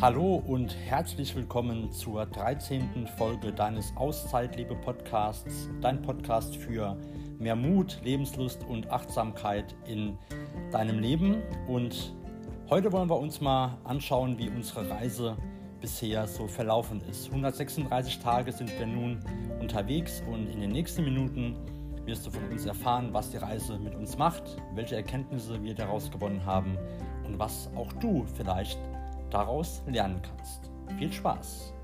Hallo und herzlich willkommen zur 13. Folge deines Auszeitliebe Podcasts, dein Podcast für mehr Mut, Lebenslust und Achtsamkeit in deinem Leben. Und heute wollen wir uns mal anschauen, wie unsere Reise bisher so verlaufen ist. 136 Tage sind wir nun unterwegs und in den nächsten Minuten wirst du von uns erfahren, was die Reise mit uns macht, welche Erkenntnisse wir daraus gewonnen haben und was auch du vielleicht daraus lernen kannst. Viel Spaß!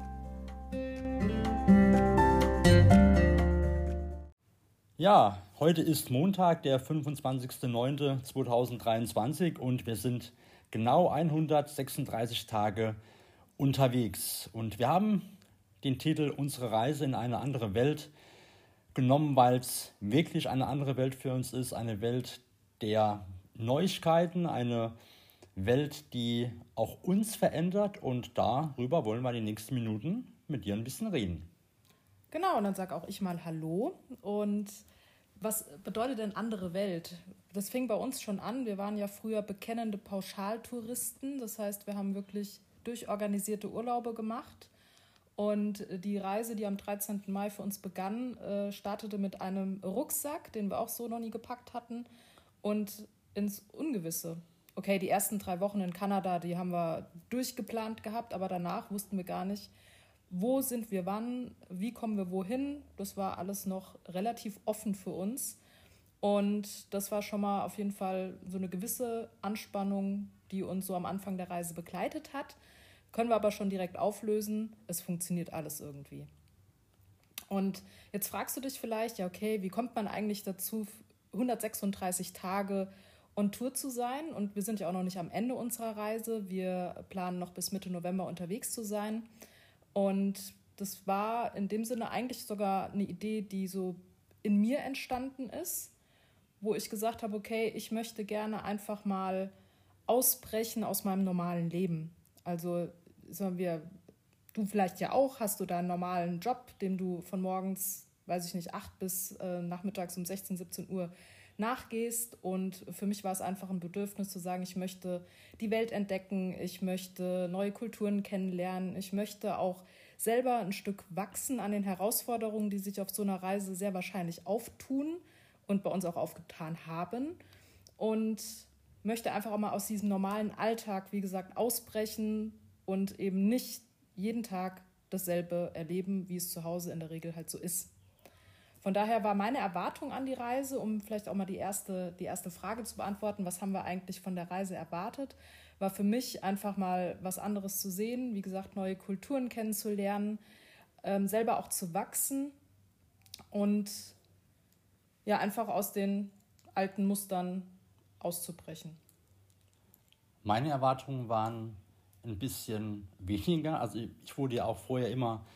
Ja, heute ist Montag, der 25.09.2023 und wir sind genau 136 Tage unterwegs. Und wir haben den Titel Unsere Reise in eine andere Welt genommen, weil es wirklich eine andere Welt für uns ist, eine Welt der Neuigkeiten, eine Welt, die auch uns verändert und darüber wollen wir in den nächsten Minuten mit dir ein bisschen reden. Genau, und dann sage auch ich mal Hallo. Und was bedeutet denn andere Welt? Das fing bei uns schon an. Wir waren ja früher bekennende Pauschaltouristen. Das heißt, wir haben wirklich durchorganisierte Urlaube gemacht. Und die Reise, die am 13. Mai für uns begann, äh, startete mit einem Rucksack, den wir auch so noch nie gepackt hatten, und ins Ungewisse okay, die ersten drei Wochen in Kanada, die haben wir durchgeplant gehabt, aber danach wussten wir gar nicht, wo sind wir wann, wie kommen wir wohin. Das war alles noch relativ offen für uns. Und das war schon mal auf jeden Fall so eine gewisse Anspannung, die uns so am Anfang der Reise begleitet hat. Können wir aber schon direkt auflösen. Es funktioniert alles irgendwie. Und jetzt fragst du dich vielleicht, ja, okay, wie kommt man eigentlich dazu, 136 Tage on Tour zu sein. Und wir sind ja auch noch nicht am Ende unserer Reise. Wir planen noch bis Mitte November unterwegs zu sein. Und das war in dem Sinne eigentlich sogar eine Idee, die so in mir entstanden ist, wo ich gesagt habe, okay, ich möchte gerne einfach mal ausbrechen aus meinem normalen Leben. Also sagen wir, du vielleicht ja auch, hast du da einen normalen Job, den du von morgens, weiß ich nicht, 8 bis äh, nachmittags um 16, 17 Uhr nachgehst. Und für mich war es einfach ein Bedürfnis zu sagen, ich möchte die Welt entdecken, ich möchte neue Kulturen kennenlernen, ich möchte auch selber ein Stück wachsen an den Herausforderungen, die sich auf so einer Reise sehr wahrscheinlich auftun und bei uns auch aufgetan haben. Und möchte einfach auch mal aus diesem normalen Alltag, wie gesagt, ausbrechen und eben nicht jeden Tag dasselbe erleben, wie es zu Hause in der Regel halt so ist. Von daher war meine Erwartung an die Reise, um vielleicht auch mal die erste, die erste Frage zu beantworten, was haben wir eigentlich von der Reise erwartet, war für mich einfach mal was anderes zu sehen, wie gesagt, neue Kulturen kennenzulernen, ähm, selber auch zu wachsen und ja, einfach aus den alten Mustern auszubrechen. Meine Erwartungen waren ein bisschen weniger. Also ich wurde ja auch vorher immer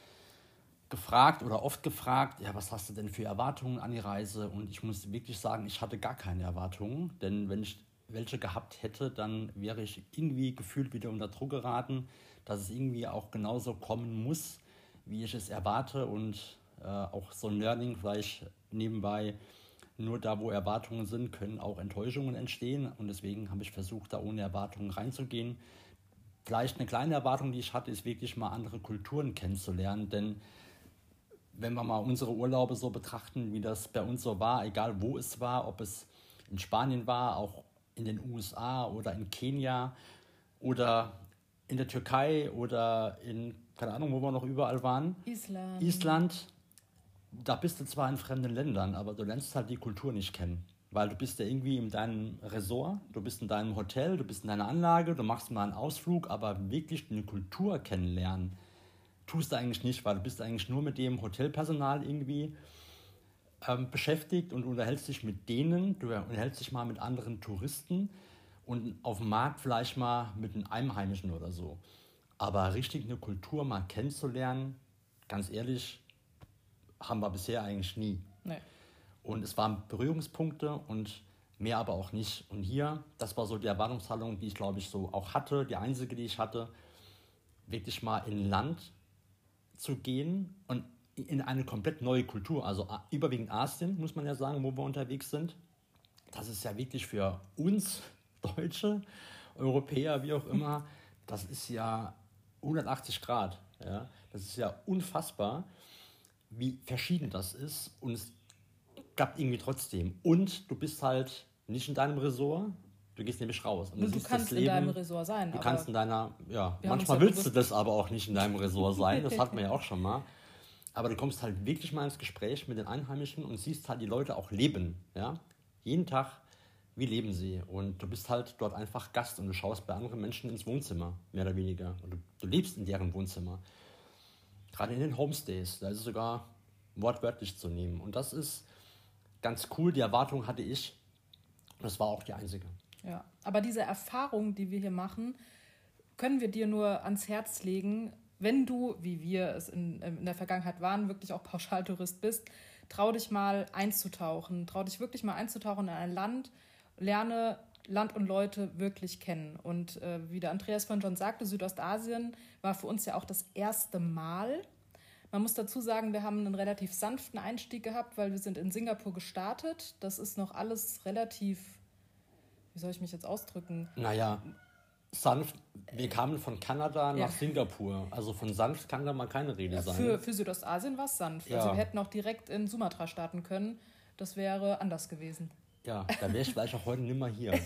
gefragt oder oft gefragt, ja, was hast du denn für Erwartungen an die Reise? Und ich muss wirklich sagen, ich hatte gar keine Erwartungen, denn wenn ich welche gehabt hätte, dann wäre ich irgendwie gefühlt wieder unter Druck geraten, dass es irgendwie auch genauso kommen muss, wie ich es erwarte und äh, auch so ein Learning vielleicht nebenbei. Nur da, wo Erwartungen sind, können auch Enttäuschungen entstehen und deswegen habe ich versucht, da ohne Erwartungen reinzugehen. Vielleicht eine kleine Erwartung, die ich hatte, ist wirklich mal andere Kulturen kennenzulernen, denn wenn wir mal unsere Urlaube so betrachten, wie das bei uns so war, egal wo es war, ob es in Spanien war, auch in den USA oder in Kenia oder in der Türkei oder in, keine Ahnung, wo wir noch überall waren. Island. Island, da bist du zwar in fremden Ländern, aber du lernst halt die Kultur nicht kennen. Weil du bist ja irgendwie in deinem Resort, du bist in deinem Hotel, du bist in deiner Anlage, du machst mal einen Ausflug, aber wirklich eine Kultur kennenlernen, tust du eigentlich nicht, weil du bist eigentlich nur mit dem Hotelpersonal irgendwie ähm, beschäftigt und unterhältst dich mit denen, du unterhältst dich mal mit anderen Touristen und auf dem Markt vielleicht mal mit einem Einheimischen oder so. Aber richtig eine Kultur mal kennenzulernen, ganz ehrlich, haben wir bisher eigentlich nie. Nee. Und es waren Berührungspunkte und mehr aber auch nicht. Und hier, das war so die Erwartungshaltung, die ich glaube ich so auch hatte, die einzige, die ich hatte, wirklich mal in Land zu gehen und in eine komplett neue Kultur, also überwiegend Asien, muss man ja sagen, wo wir unterwegs sind. Das ist ja wirklich für uns Deutsche, Europäer, wie auch immer, das ist ja 180 Grad. Ja? Das ist ja unfassbar, wie verschieden das ist. Und es klappt irgendwie trotzdem. Und du bist halt nicht in deinem Ressort, Du gehst nämlich raus. Und du, du kannst Leben, in deinem Ressort sein. Du kannst in deiner, ja, manchmal willst du das aber auch nicht in deinem Ressort sein. Das hatten wir ja auch schon mal. Aber du kommst halt wirklich mal ins Gespräch mit den Einheimischen und siehst halt die Leute auch leben. Ja? Jeden Tag, wie leben sie? Und du bist halt dort einfach Gast und du schaust bei anderen Menschen ins Wohnzimmer, mehr oder weniger. Und du, du lebst in deren Wohnzimmer. Gerade in den Homestays, da ist es sogar wortwörtlich zu nehmen. Und das ist ganz cool. Die Erwartung hatte ich. Und das war auch die einzige. Ja, aber diese Erfahrung, die wir hier machen, können wir dir nur ans Herz legen, wenn du, wie wir es in, in der Vergangenheit waren, wirklich auch Pauschaltourist bist, trau dich mal einzutauchen, trau dich wirklich mal einzutauchen in ein Land, lerne Land und Leute wirklich kennen. Und äh, wie der Andreas von schon sagte, Südostasien war für uns ja auch das erste Mal. Man muss dazu sagen, wir haben einen relativ sanften Einstieg gehabt, weil wir sind in Singapur gestartet. Das ist noch alles relativ wie soll ich mich jetzt ausdrücken? Naja, sanft, wir kamen von Kanada nach ja. Singapur. Also von sanft kann da mal keine Rede ja, sein. Für, für Südostasien war es sanft. Ja. Also wir hätten auch direkt in Sumatra starten können. Das wäre anders gewesen. Ja, da wäre ich vielleicht auch heute nimmer hier.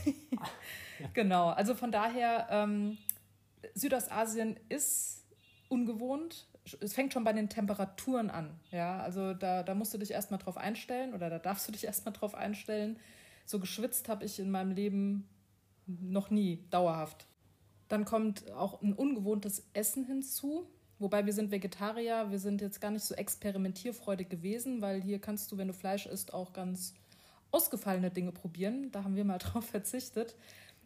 genau, also von daher, ähm, Südostasien ist ungewohnt. Es fängt schon bei den Temperaturen an. Ja, also da, da musst du dich erstmal drauf einstellen oder da darfst du dich erstmal drauf einstellen. So geschwitzt habe ich in meinem Leben noch nie dauerhaft. Dann kommt auch ein ungewohntes Essen hinzu. Wobei wir sind Vegetarier, wir sind jetzt gar nicht so experimentierfreudig gewesen, weil hier kannst du, wenn du Fleisch isst, auch ganz ausgefallene Dinge probieren. Da haben wir mal drauf verzichtet.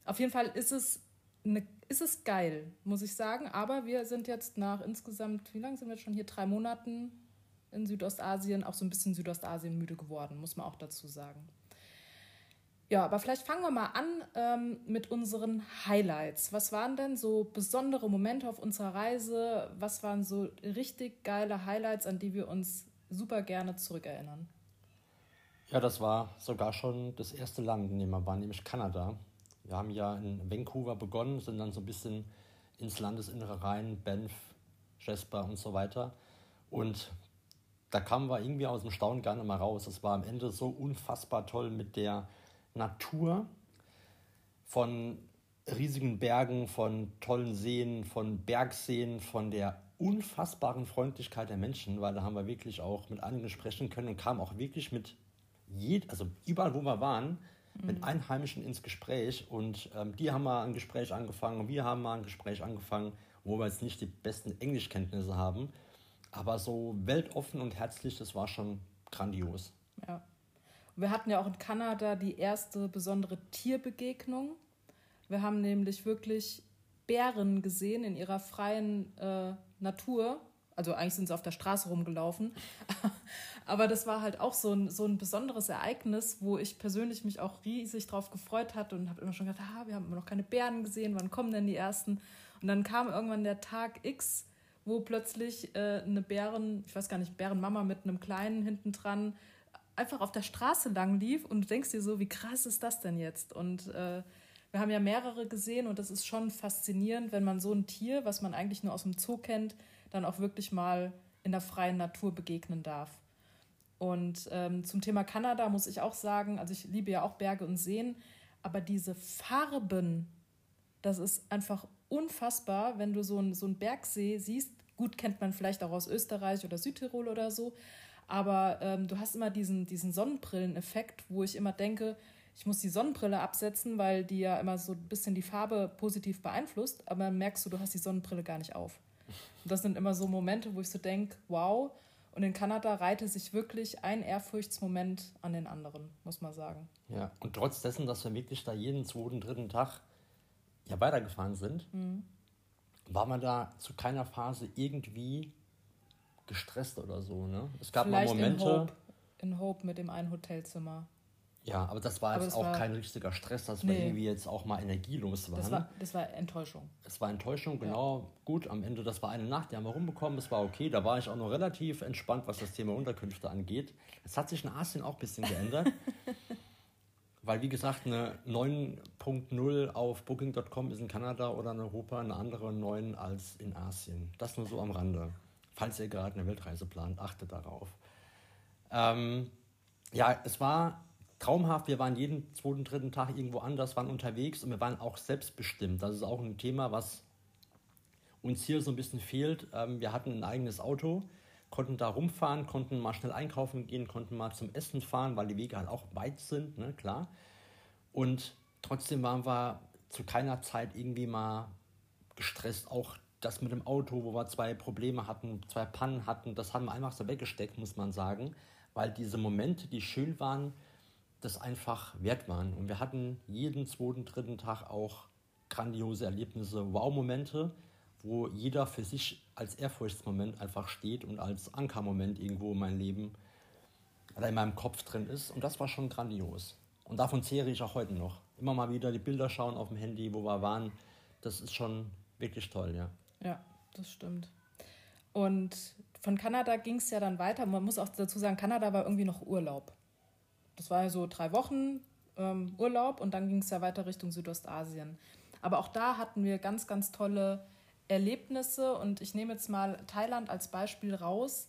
Auf jeden Fall ist es, eine, ist es geil, muss ich sagen. Aber wir sind jetzt nach insgesamt, wie lange sind wir schon hier? Drei Monaten in Südostasien, auch so ein bisschen Südostasien müde geworden, muss man auch dazu sagen. Ja, aber vielleicht fangen wir mal an ähm, mit unseren Highlights. Was waren denn so besondere Momente auf unserer Reise? Was waren so richtig geile Highlights, an die wir uns super gerne zurückerinnern? Ja, das war sogar schon das erste Land, in dem wir waren, nämlich Kanada. Wir haben ja in Vancouver begonnen, sind dann so ein bisschen ins Landesinnere rein, Banff, Jasper und so weiter. Und da kamen wir irgendwie aus dem Staunen nicht mal raus. Es war am Ende so unfassbar toll mit der Natur, von riesigen Bergen, von tollen Seen, von Bergseen, von der unfassbaren Freundlichkeit der Menschen, weil da haben wir wirklich auch mit einigen sprechen können und kamen auch wirklich mit jed, also überall, wo wir waren, mhm. mit Einheimischen ins Gespräch und ähm, die haben mal ein Gespräch angefangen, wir haben mal ein Gespräch angefangen, wo wir jetzt nicht die besten Englischkenntnisse haben, aber so weltoffen und herzlich, das war schon grandios. Ja. Wir hatten ja auch in Kanada die erste besondere Tierbegegnung. Wir haben nämlich wirklich Bären gesehen in ihrer freien äh, Natur. Also eigentlich sind sie auf der Straße rumgelaufen. Aber das war halt auch so ein, so ein besonderes Ereignis, wo ich persönlich mich auch riesig drauf gefreut hatte und habe immer schon gedacht, ah, wir haben immer noch keine Bären gesehen, wann kommen denn die ersten? Und dann kam irgendwann der Tag X, wo plötzlich äh, eine Bären, ich weiß gar nicht, Bärenmama mit einem Kleinen hinten dran einfach auf der Straße lang lief und du denkst dir so, wie krass ist das denn jetzt? Und äh, wir haben ja mehrere gesehen und das ist schon faszinierend, wenn man so ein Tier, was man eigentlich nur aus dem Zoo kennt, dann auch wirklich mal in der freien Natur begegnen darf. Und ähm, zum Thema Kanada muss ich auch sagen, also ich liebe ja auch Berge und Seen, aber diese Farben, das ist einfach unfassbar, wenn du so einen so Bergsee siehst. Gut kennt man vielleicht auch aus Österreich oder Südtirol oder so, aber ähm, du hast immer diesen, diesen Sonnenbrilleneffekt, wo ich immer denke, ich muss die Sonnenbrille absetzen, weil die ja immer so ein bisschen die Farbe positiv beeinflusst, aber dann merkst du, du hast die Sonnenbrille gar nicht auf. Und das sind immer so Momente, wo ich so denke, wow. Und in Kanada reihte sich wirklich ein Ehrfurchtsmoment an den anderen, muss man sagen. Ja, und trotz dessen, dass wir wirklich da jeden zweiten, dritten Tag ja weitergefahren sind, mhm. war man da zu keiner Phase irgendwie gestresst oder so. Ne? Es gab Vielleicht mal Momente. In Hope, in Hope mit dem einen Hotelzimmer. Ja, aber das war aber jetzt auch war, kein richtiger Stress, dass nee. wir irgendwie jetzt auch mal energielos waren. Das war, das war Enttäuschung. Es war Enttäuschung, genau. Ja. Gut, am Ende, das war eine Nacht, die haben wir rumbekommen, es war okay. Da war ich auch noch relativ entspannt, was das Thema Unterkünfte angeht. Es hat sich in Asien auch ein bisschen geändert. Weil, wie gesagt, eine 9.0 auf Booking.com ist in Kanada oder in Europa eine andere 9 als in Asien. Das nur so am Rande. Falls ihr gerade eine Weltreise plant, achtet darauf. Ähm, ja, es war traumhaft. Wir waren jeden zweiten, dritten Tag irgendwo anders, waren unterwegs und wir waren auch selbstbestimmt. Das ist auch ein Thema, was uns hier so ein bisschen fehlt. Ähm, wir hatten ein eigenes Auto konnten da rumfahren, konnten mal schnell einkaufen gehen, konnten mal zum Essen fahren, weil die Wege halt auch weit sind, ne, klar. Und trotzdem waren wir zu keiner Zeit irgendwie mal gestresst. Auch das mit dem Auto, wo wir zwei Probleme hatten, zwei Pannen hatten, das haben wir einfach so weggesteckt, muss man sagen, weil diese Momente, die schön waren, das einfach wert waren. Und wir hatten jeden zweiten, dritten Tag auch grandiose Erlebnisse, Wow-Momente, wo jeder für sich als Ehrfurchtsmoment einfach steht und als Ankermoment irgendwo in meinem Leben oder in meinem Kopf drin ist. Und das war schon grandios. Und davon zehre ich auch heute noch. Immer mal wieder die Bilder schauen auf dem Handy, wo wir waren. Das ist schon wirklich toll, ja. Ja, das stimmt. Und von Kanada ging es ja dann weiter. Man muss auch dazu sagen, Kanada war irgendwie noch Urlaub. Das war ja so drei Wochen ähm, Urlaub und dann ging es ja weiter Richtung Südostasien. Aber auch da hatten wir ganz, ganz tolle Erlebnisse und ich nehme jetzt mal Thailand als Beispiel raus.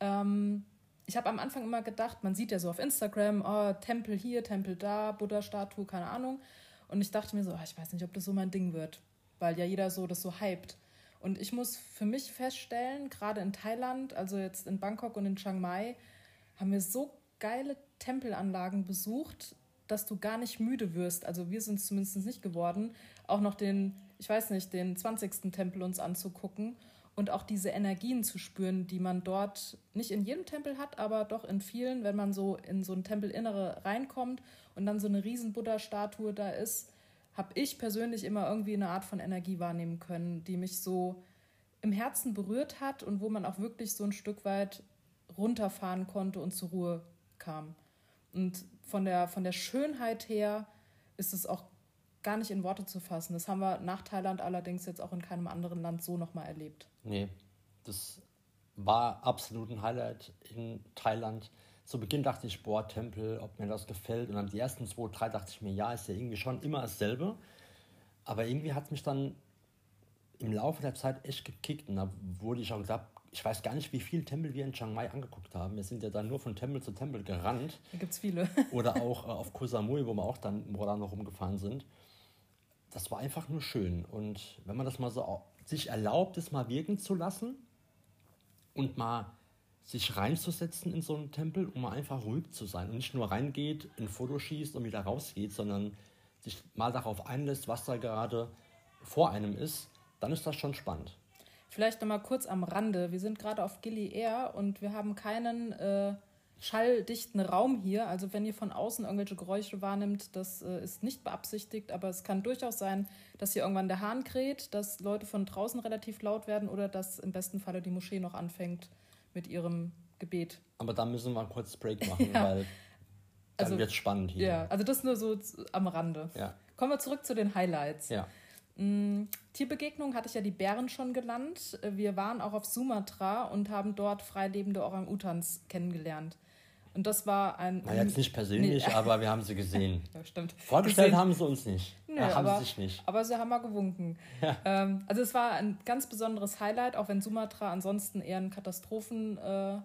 Ähm, ich habe am Anfang immer gedacht, man sieht ja so auf Instagram, oh, Tempel hier, Tempel da, Buddha-Statue, keine Ahnung. Und ich dachte mir so, oh, ich weiß nicht, ob das so mein Ding wird, weil ja jeder so das so hypt. Und ich muss für mich feststellen, gerade in Thailand, also jetzt in Bangkok und in Chiang Mai, haben wir so geile Tempelanlagen besucht, dass du gar nicht müde wirst. Also wir sind es zumindest nicht geworden, auch noch den ich weiß nicht, den 20. Tempel uns anzugucken und auch diese Energien zu spüren, die man dort nicht in jedem Tempel hat, aber doch in vielen, wenn man so in so ein Tempelinnere reinkommt und dann so eine riesen Buddha-Statue da ist, habe ich persönlich immer irgendwie eine Art von Energie wahrnehmen können, die mich so im Herzen berührt hat und wo man auch wirklich so ein Stück weit runterfahren konnte und zur Ruhe kam. Und von der, von der Schönheit her ist es auch gar nicht in Worte zu fassen. Das haben wir nach Thailand allerdings jetzt auch in keinem anderen Land so nochmal erlebt. Nee, das war absolut ein Highlight in Thailand. Zu Beginn dachte ich, boah, Tempel, ob mir das gefällt. Und dann die ersten zwei, drei dachte ich mir, ja, ist ja irgendwie schon immer dasselbe. Aber irgendwie hat es mich dann im Laufe der Zeit echt gekickt. Und da wurde ich auch gesagt, ich weiß gar nicht, wie viele Tempel wir in Chiang Mai angeguckt haben. Wir sind ja dann nur von Tempel zu Tempel gerannt. Da gibt es viele. Oder auch äh, auf Koh Samui, wo wir auch dann, dann noch rumgefahren sind das war einfach nur schön. Und wenn man das mal so sich erlaubt, es mal wirken zu lassen und mal sich reinzusetzen in so einen Tempel, um einfach ruhig zu sein und nicht nur reingeht, ein Foto schießt und wieder rausgeht, sondern sich mal darauf einlässt, was da gerade vor einem ist, dann ist das schon spannend. Vielleicht noch mal kurz am Rande. Wir sind gerade auf Gili Air und wir haben keinen äh, schalldichten Raum hier. Also wenn ihr von außen irgendwelche Geräusche wahrnimmt, das äh, ist nicht beabsichtigt, aber es kann durchaus sein, dass hier irgendwann der Hahn kräht, dass Leute von draußen relativ laut werden oder dass im besten Falle die Moschee noch anfängt mit ihrem Gebet. Aber da müssen wir kurz Break machen, ja. weil dann also, wird spannend hier. Ja, also das nur so am Rande. Ja. Kommen wir zurück zu den Highlights. Ja. Mm, Tierbegegnung hatte ich ja die Bären schon genannt. Wir waren auch auf Sumatra und haben dort freilebende Orang-Utans kennengelernt. Und das war ein. Na, jetzt nicht persönlich, nee. aber wir haben sie gesehen. ja, stimmt. Vorgestellt gesehen. haben sie uns nicht. Ja, haben aber, sie sich nicht. Aber sie haben mal gewunken. Ja. Ähm, also es war ein ganz besonderes Highlight, auch wenn Sumatra ansonsten eher ein Katastrophenaufenthalt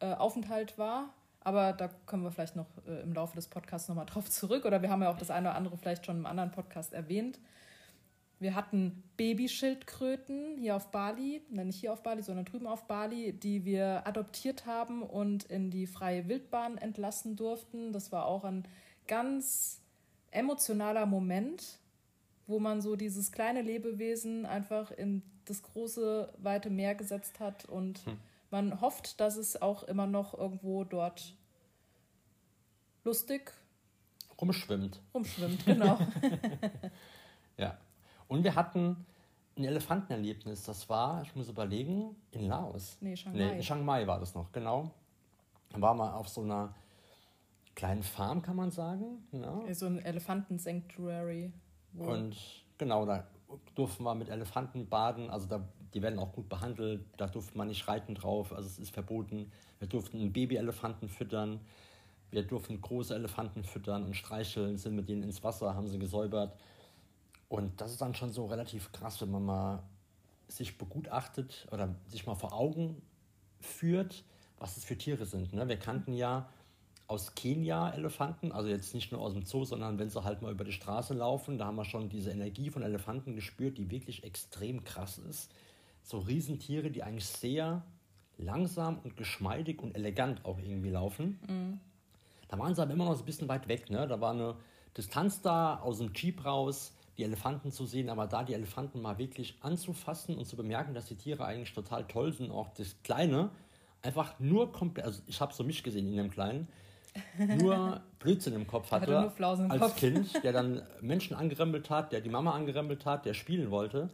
äh, äh, war. Aber da kommen wir vielleicht noch äh, im Laufe des Podcasts nochmal drauf zurück. Oder wir haben ja auch das eine oder andere vielleicht schon im anderen Podcast erwähnt. Wir hatten Babyschildkröten hier auf Bali, nein, nicht hier auf Bali, sondern drüben auf Bali, die wir adoptiert haben und in die freie Wildbahn entlassen durften. Das war auch ein ganz emotionaler Moment, wo man so dieses kleine Lebewesen einfach in das große, weite Meer gesetzt hat und hm. man hofft, dass es auch immer noch irgendwo dort lustig rumschwimmt. Rumschwimmt, genau. ja. Und wir hatten ein Elefantenerlebnis. Das war, ich muss überlegen, in Laos. Nee, Chiang Mai. Nee, in Chiang Mai war das noch, genau. Da waren wir auf so einer kleinen Farm, kann man sagen. Ja. So ein Elefanten-Sanctuary. Und genau, da durften wir mit Elefanten baden. Also da, die werden auch gut behandelt. Da durfte man nicht reiten drauf. Also es ist verboten. Wir durften einen Babyelefanten füttern. Wir durften große Elefanten füttern und streicheln, sind mit denen ins Wasser, haben sie gesäubert. Und das ist dann schon so relativ krass, wenn man mal sich begutachtet oder sich mal vor Augen führt, was es für Tiere sind. Ne? Wir kannten ja aus Kenia Elefanten, also jetzt nicht nur aus dem Zoo, sondern wenn sie halt mal über die Straße laufen, da haben wir schon diese Energie von Elefanten gespürt, die wirklich extrem krass ist. So Riesentiere, die eigentlich sehr langsam und geschmeidig und elegant auch irgendwie laufen. Mhm. Da waren sie aber immer noch ein bisschen weit weg. Ne? Da war eine Distanz da, aus dem Jeep raus, die Elefanten zu sehen, aber da die Elefanten mal wirklich anzufassen und zu bemerken, dass die Tiere eigentlich total toll sind, auch das Kleine, einfach nur komplett, also ich habe so mich gesehen in dem Kleinen, nur Blödsinn im Kopf hatte, hatte im als Kopf. Kind, der dann Menschen angerempelt hat, der die Mama angerempelt hat, der spielen wollte,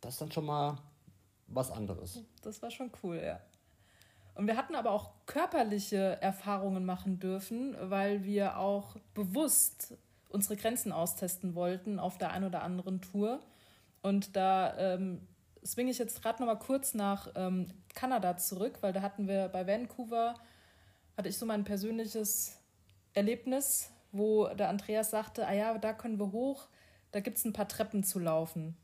das ist dann schon mal was anderes. Das war schon cool, ja. Und wir hatten aber auch körperliche Erfahrungen machen dürfen, weil wir auch bewusst unsere Grenzen austesten wollten auf der einen oder anderen Tour. Und da ähm, swinge ich jetzt gerade noch mal kurz nach ähm, Kanada zurück, weil da hatten wir bei Vancouver hatte ich so mein persönliches Erlebnis, wo der Andreas sagte, ah ja, da können wir hoch, da gibt es ein paar Treppen zu laufen.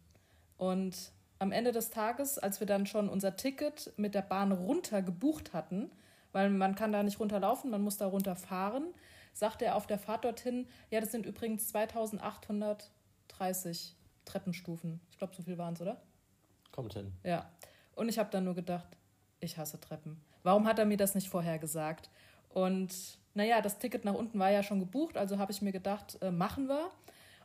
Und am Ende des Tages, als wir dann schon unser Ticket mit der Bahn runter gebucht hatten, weil man kann da nicht runterlaufen, man muss da runterfahren, sagte er auf der Fahrt dorthin, ja, das sind übrigens 2830 Treppenstufen. Ich glaube, so viel waren es, oder? Kommt hin. Ja. Und ich habe dann nur gedacht, ich hasse Treppen. Warum hat er mir das nicht vorher gesagt? Und naja, das Ticket nach unten war ja schon gebucht, also habe ich mir gedacht, äh, machen wir.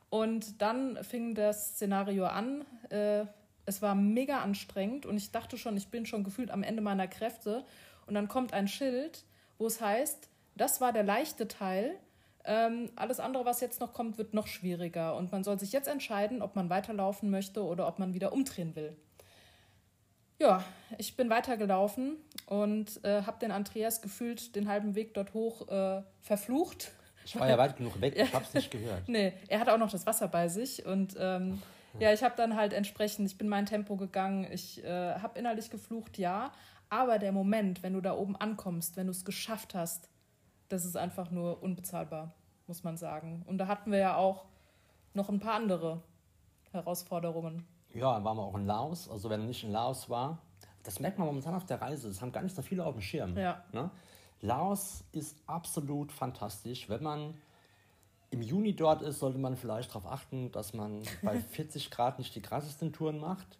Und dann fing das Szenario an. Äh, es war mega anstrengend und ich dachte schon, ich bin schon gefühlt am Ende meiner Kräfte. Und dann kommt ein Schild, wo es heißt, das war der leichte Teil. Ähm, alles andere, was jetzt noch kommt, wird noch schwieriger. Und man soll sich jetzt entscheiden, ob man weiterlaufen möchte oder ob man wieder umdrehen will. Ja, ich bin weitergelaufen und äh, habe den Andreas gefühlt den halben Weg dort hoch äh, verflucht. Ich war ja weit genug weg, ich habe es nicht gehört. nee, er hatte auch noch das Wasser bei sich und ähm, ja, ich habe dann halt entsprechend, ich bin mein Tempo gegangen, ich äh, habe innerlich geflucht, ja, aber der Moment, wenn du da oben ankommst, wenn du es geschafft hast, das ist einfach nur unbezahlbar, muss man sagen. Und da hatten wir ja auch noch ein paar andere Herausforderungen. Ja, waren wir auch in Laos. Also wenn er nicht in Laos war, das merkt man momentan auf der Reise. Das haben gar nicht so viele auf dem Schirm. Ja. Ne? Laos ist absolut fantastisch. Wenn man im Juni dort ist, sollte man vielleicht darauf achten, dass man bei 40 Grad nicht die krassesten Touren macht.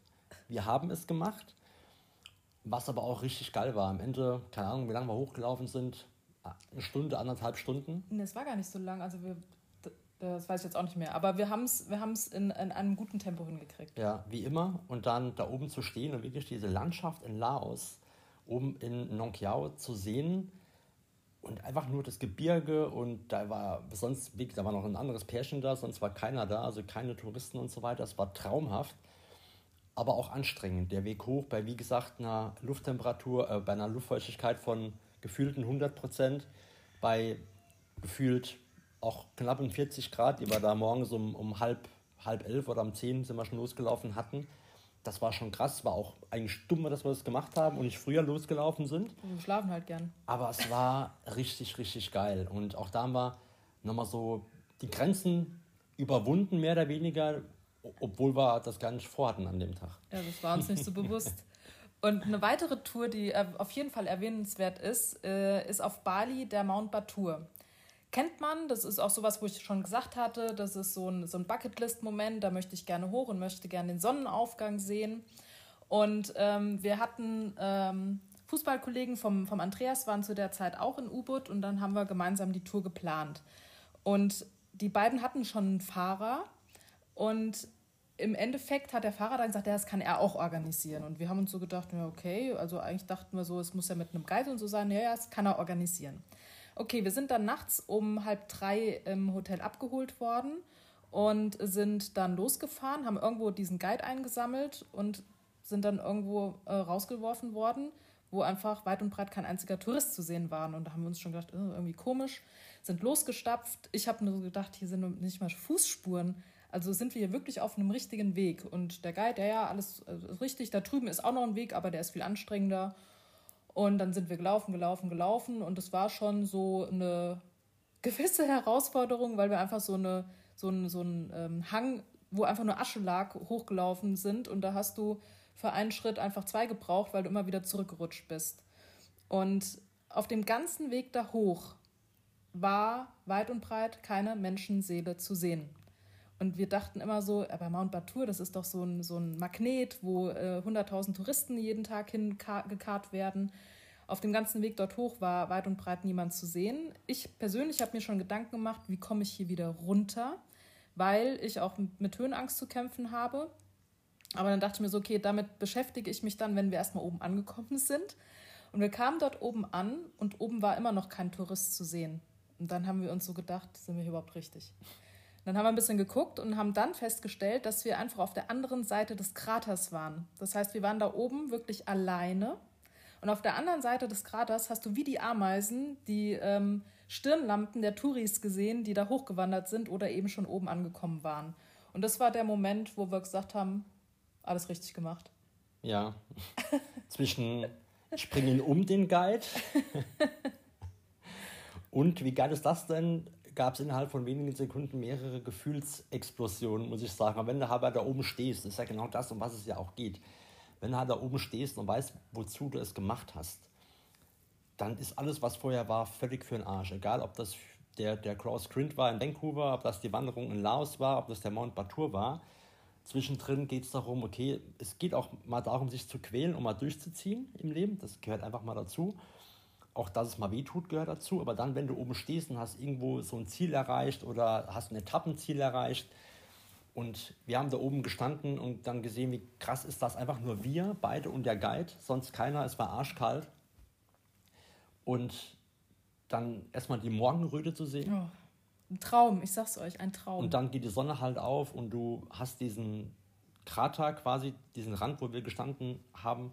Wir haben es gemacht. Was aber auch richtig geil war. Am Ende, keine Ahnung, wie lange wir hochgelaufen sind. Eine Stunde, anderthalb Stunden. Nee, es war gar nicht so lang. Also wir das weiß ich jetzt auch nicht mehr. Aber wir haben es wir in, in einem guten Tempo hingekriegt. Ja, wie immer. Und dann da oben zu stehen und wirklich diese Landschaft in Laos, oben in Nong Kiao zu sehen und einfach nur das Gebirge und da war sonst, da war noch ein anderes Pärchen da, sonst war keiner da, also keine Touristen und so weiter. Es war traumhaft, aber auch anstrengend. Der Weg hoch bei, wie gesagt, einer Lufttemperatur, äh, bei einer Luftfeuchtigkeit von gefühlten 100 Prozent, bei gefühlt auch knapp um 40 Grad, die wir da morgens um, um halb, halb elf oder um zehn sind wir schon losgelaufen hatten. Das war schon krass, war auch eigentlich dumm, dass wir das gemacht haben und nicht früher losgelaufen sind. Wir schlafen halt gern. Aber es war richtig, richtig geil. Und auch da haben wir nochmal so die Grenzen überwunden, mehr oder weniger, obwohl wir das gar nicht vorhatten an dem Tag. Ja, das war uns nicht so bewusst. Und eine weitere Tour, die äh, auf jeden Fall erwähnenswert ist, äh, ist auf Bali der Mount Batur kennt man. Das ist auch sowas, wo ich schon gesagt hatte, das ist so ein, so ein Bucketlist-Moment, da möchte ich gerne hoch und möchte gerne den Sonnenaufgang sehen. Und ähm, wir hatten ähm, Fußballkollegen vom, vom Andreas, waren zu der Zeit auch in U-Boot und dann haben wir gemeinsam die Tour geplant. Und die beiden hatten schon einen Fahrer und im Endeffekt hat der Fahrer dann gesagt, ja, das kann er auch organisieren. Und wir haben uns so gedacht, ja, okay, also eigentlich dachten wir so, es muss ja mit einem Guide und so sein, ja, ja, das kann er organisieren. Okay, wir sind dann nachts um halb drei im Hotel abgeholt worden und sind dann losgefahren, haben irgendwo diesen Guide eingesammelt und sind dann irgendwo äh, rausgeworfen worden, wo einfach weit und breit kein einziger Tourist zu sehen war. Und da haben wir uns schon gedacht, äh, irgendwie komisch, sind losgestapft. Ich habe nur gedacht, hier sind nicht mal Fußspuren. Also sind wir hier wirklich auf einem richtigen Weg. Und der Guide, ja, ja, alles äh, richtig. Da drüben ist auch noch ein Weg, aber der ist viel anstrengender. Und dann sind wir gelaufen, gelaufen, gelaufen und es war schon so eine gewisse Herausforderungen, weil wir einfach so, eine, so einen so ein, ähm, Hang, wo einfach nur Asche lag, hochgelaufen sind. Und da hast du für einen Schritt einfach zwei gebraucht, weil du immer wieder zurückgerutscht bist. Und auf dem ganzen Weg da hoch war weit und breit keine Menschenseele zu sehen. Und wir dachten immer so, aber Mount Batur, das ist doch so ein, so ein Magnet, wo äh, 100.000 Touristen jeden Tag hingekarrt werden. Auf dem ganzen Weg dort hoch war weit und breit niemand zu sehen. Ich persönlich habe mir schon Gedanken gemacht, wie komme ich hier wieder runter, weil ich auch mit Höhenangst zu kämpfen habe. Aber dann dachte ich mir so, okay, damit beschäftige ich mich dann, wenn wir erstmal oben angekommen sind. Und wir kamen dort oben an und oben war immer noch kein Tourist zu sehen. Und dann haben wir uns so gedacht, sind wir hier überhaupt richtig? Dann haben wir ein bisschen geguckt und haben dann festgestellt, dass wir einfach auf der anderen Seite des Kraters waren. Das heißt, wir waren da oben wirklich alleine. Und auf der anderen Seite des Kraters hast du wie die Ameisen die ähm, Stirnlampen der Touris gesehen, die da hochgewandert sind oder eben schon oben angekommen waren. Und das war der Moment, wo wir gesagt haben, alles richtig gemacht. Ja, zwischen springen um den Guide und wie geil ist das denn? Gab es innerhalb von wenigen Sekunden mehrere Gefühlsexplosionen, muss ich sagen. Aber wenn du aber da oben stehst, ist ja genau das, um was es ja auch geht. Wenn du halt da oben stehst und weißt, wozu du es gemacht hast, dann ist alles, was vorher war, völlig für den Arsch. Egal, ob das der, der Cross Grind war in Vancouver, ob das die Wanderung in Laos war, ob das der Mount Batur war. Zwischendrin geht es darum, okay, es geht auch mal darum, sich zu quälen und mal durchzuziehen im Leben. Das gehört einfach mal dazu auch dass es mal wehtut, gehört dazu. Aber dann, wenn du oben stehst und hast irgendwo so ein Ziel erreicht oder hast ein Etappenziel erreicht und wir haben da oben gestanden und dann gesehen, wie krass ist das einfach nur wir, beide und der Guide, sonst keiner, es war arschkalt. Und dann erstmal die Morgenröte zu sehen. Oh, ein Traum, ich sag's euch, ein Traum. Und dann geht die Sonne halt auf und du hast diesen Krater quasi, diesen Rand, wo wir gestanden haben,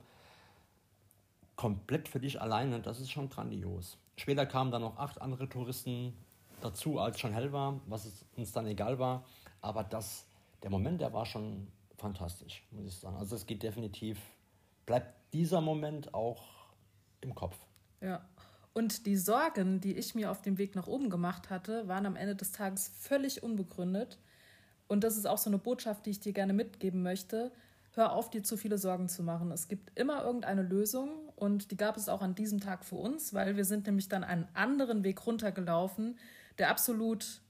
komplett für dich alleine, das ist schon grandios. Später kamen dann noch acht andere Touristen dazu, als schon hell war, was uns dann egal war. Aber das, der Moment, der war schon fantastisch, muss ich sagen. Also es geht definitiv, bleibt dieser Moment auch im Kopf. Ja. Und die Sorgen, die ich mir auf dem Weg nach oben gemacht hatte, waren am Ende des Tages völlig unbegründet. Und das ist auch so eine Botschaft, die ich dir gerne mitgeben möchte hör auf, dir zu viele Sorgen zu machen. Es gibt immer irgendeine Lösung und die gab es auch an diesem Tag für uns, weil wir sind nämlich dann einen anderen Weg runtergelaufen, der absolut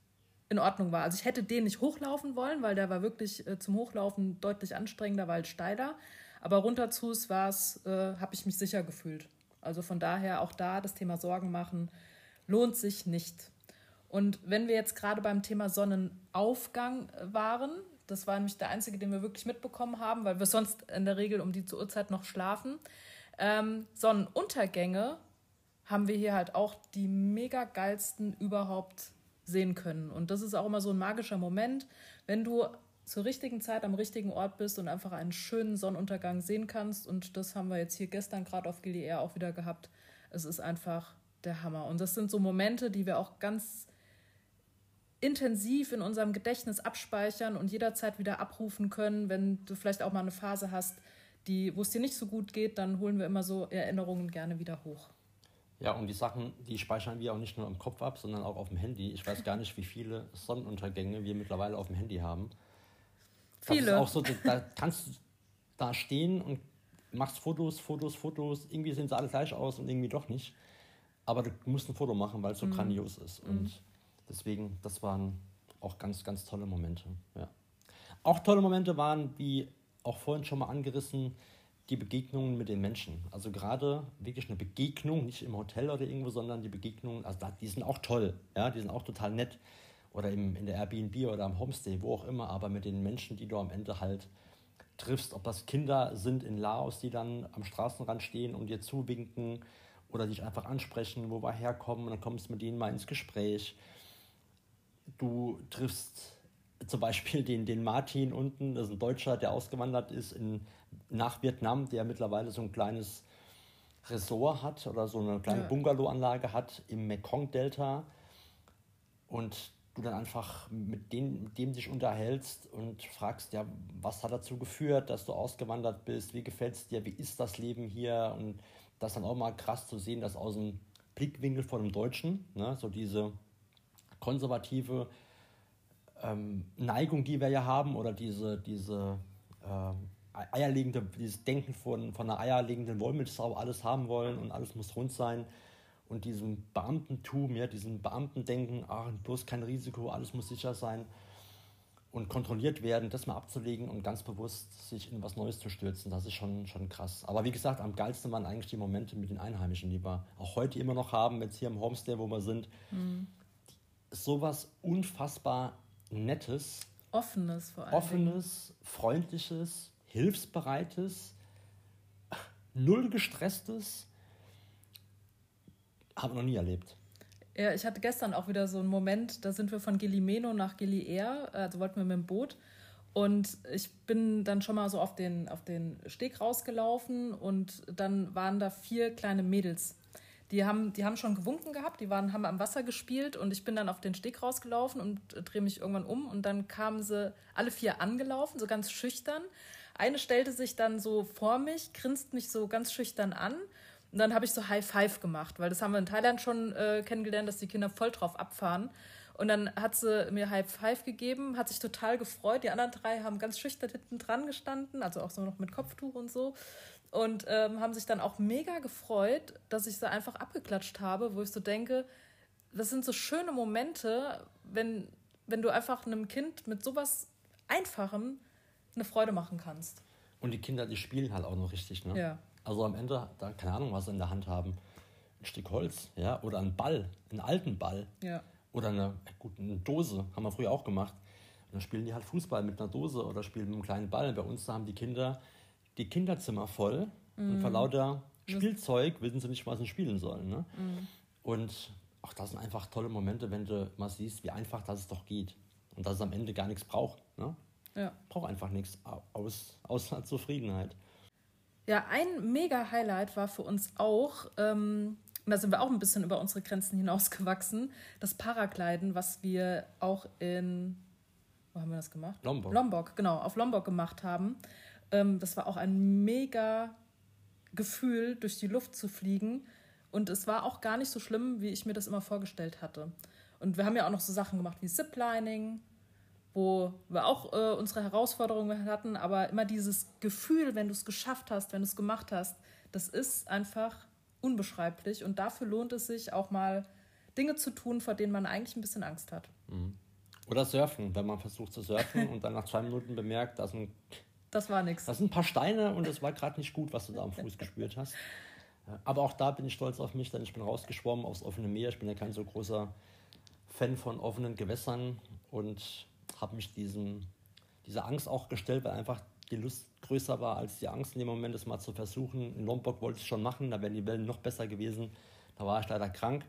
in Ordnung war. Also ich hätte den nicht hochlaufen wollen, weil der war wirklich äh, zum Hochlaufen deutlich anstrengender, weil steiler. Aber runter zu es war es, äh, habe ich mich sicher gefühlt. Also von daher auch da das Thema Sorgen machen lohnt sich nicht. Und wenn wir jetzt gerade beim Thema Sonnenaufgang waren, das war nämlich der einzige, den wir wirklich mitbekommen haben, weil wir sonst in der Regel um die Uhrzeit noch schlafen. Ähm, Sonnenuntergänge haben wir hier halt auch die mega geilsten überhaupt sehen können. Und das ist auch immer so ein magischer Moment, wenn du zur richtigen Zeit am richtigen Ort bist und einfach einen schönen Sonnenuntergang sehen kannst. Und das haben wir jetzt hier gestern gerade auf GDR auch wieder gehabt. Es ist einfach der Hammer. Und das sind so Momente, die wir auch ganz intensiv in unserem Gedächtnis abspeichern und jederzeit wieder abrufen können. Wenn du vielleicht auch mal eine Phase hast, die, wo es dir nicht so gut geht, dann holen wir immer so Erinnerungen gerne wieder hoch. Ja, und die Sachen, die speichern wir auch nicht nur im Kopf ab, sondern auch auf dem Handy. Ich weiß gar nicht, wie viele Sonnenuntergänge wir mittlerweile auf dem Handy haben. Viele. Das ist auch so, da kannst du da stehen und machst Fotos, Fotos, Fotos. Irgendwie sehen sie alle gleich aus und irgendwie doch nicht. Aber du musst ein Foto machen, weil es so mhm. grandios ist. Und mhm. Deswegen, das waren auch ganz, ganz tolle Momente. Ja. Auch tolle Momente waren, wie auch vorhin schon mal angerissen, die Begegnungen mit den Menschen. Also gerade wirklich eine Begegnung, nicht im Hotel oder irgendwo, sondern die Begegnungen, also die sind auch toll, ja, die sind auch total nett. Oder im, in der Airbnb oder am Homestay, wo auch immer, aber mit den Menschen, die du am Ende halt triffst, ob das Kinder sind in Laos, die dann am Straßenrand stehen und dir zuwinken oder dich einfach ansprechen, wo wir herkommen, und dann kommst du mit denen mal ins Gespräch du triffst zum Beispiel den, den Martin unten, das ist ein Deutscher, der ausgewandert ist in, nach Vietnam, der mittlerweile so ein kleines Resort hat oder so eine kleine ja. Bungalow-Anlage hat im Mekong-Delta. Und du dann einfach mit, den, mit dem dich unterhältst und fragst, ja, was hat dazu geführt, dass du ausgewandert bist, wie gefällt es dir, wie ist das Leben hier? Und das dann auch mal krass zu sehen, dass aus dem Blickwinkel von einem Deutschen, ne, so diese konservative ähm, Neigung, die wir ja haben, oder diese, diese äh, eierlegende, dieses Denken von, von einer eierlegenden Wollmilchsau, alles haben wollen und alles muss rund sein. Und diesem Beamtentum, ja, diesem Beamtendenken, ach, bloß kein Risiko, alles muss sicher sein und kontrolliert werden, das mal abzulegen und ganz bewusst sich in was Neues zu stürzen, das ist schon, schon krass. Aber wie gesagt, am geilsten waren eigentlich die Momente mit den Einheimischen, die wir auch heute immer noch haben, jetzt hier im Homestay, wo wir sind. Mhm. Sowas unfassbar Nettes. Offenes vor allem. Offenes, freundliches, hilfsbereites, null gestresstes. Habe ich noch nie erlebt. Ja, ich hatte gestern auch wieder so einen Moment, da sind wir von Gilimeno nach Gilier, also wollten wir mit dem Boot. Und ich bin dann schon mal so auf den, auf den Steg rausgelaufen und dann waren da vier kleine Mädels. Die haben, die haben schon gewunken gehabt, die waren, haben am Wasser gespielt und ich bin dann auf den Steg rausgelaufen und drehe mich irgendwann um und dann kamen sie alle vier angelaufen, so ganz schüchtern. Eine stellte sich dann so vor mich, grinst mich so ganz schüchtern an und dann habe ich so High Five gemacht, weil das haben wir in Thailand schon äh, kennengelernt, dass die Kinder voll drauf abfahren. Und dann hat sie mir High Five gegeben, hat sich total gefreut. Die anderen drei haben ganz schüchtern hinten dran gestanden, also auch so noch mit Kopftuch und so. Und ähm, haben sich dann auch mega gefreut, dass ich sie einfach abgeklatscht habe, wo ich so denke, das sind so schöne Momente, wenn, wenn du einfach einem Kind mit sowas Einfachem eine Freude machen kannst. Und die Kinder, die spielen halt auch noch richtig, ne? Ja. Also am Ende, da keine Ahnung, was sie in der Hand haben. Ein Stück Holz, ja, oder ein Ball, einen alten Ball. Ja. Oder eine, gut, eine Dose, haben wir früher auch gemacht. Und dann spielen die halt Fußball mit einer Dose oder spielen mit einem kleinen Ball. Bei uns da haben die Kinder die Kinderzimmer voll mhm. und vor lauter Spielzeug wissen sie nicht, was sie spielen sollen. Ne? Mhm. Und auch das sind einfach tolle Momente, wenn du mal siehst, wie einfach das doch geht. Und dass es am Ende gar nichts braucht. Ne? Ja. Braucht einfach nichts aus, außer Zufriedenheit. Ja, ein mega Highlight war für uns auch, ähm, und da sind wir auch ein bisschen über unsere Grenzen hinausgewachsen, das Paragliden, was wir auch in, wo haben wir das gemacht? Lombok. Lombok, genau, auf Lombok gemacht haben. Ähm, das war auch ein mega Gefühl, durch die Luft zu fliegen. Und es war auch gar nicht so schlimm, wie ich mir das immer vorgestellt hatte. Und wir haben ja auch noch so Sachen gemacht wie Ziplining wo wir auch äh, unsere Herausforderungen hatten, aber immer dieses Gefühl, wenn du es geschafft hast, wenn du es gemacht hast, das ist einfach unbeschreiblich und dafür lohnt es sich auch mal Dinge zu tun, vor denen man eigentlich ein bisschen Angst hat. Mhm. Oder surfen, wenn man versucht zu surfen und dann nach zwei Minuten bemerkt, da sind, das war nichts. Das sind ein paar Steine und es war gerade nicht gut, was du da am Fuß gespürt hast. Aber auch da bin ich stolz auf mich, denn ich bin rausgeschwommen aufs offene Meer. Ich bin ja kein so großer Fan von offenen Gewässern und habe mich diesem, dieser Angst auch gestellt, weil einfach die Lust größer war als die Angst in dem Moment, das mal zu versuchen. In Lombok wollte ich es schon machen, da wären die Wellen noch besser gewesen. Da war ich leider krank.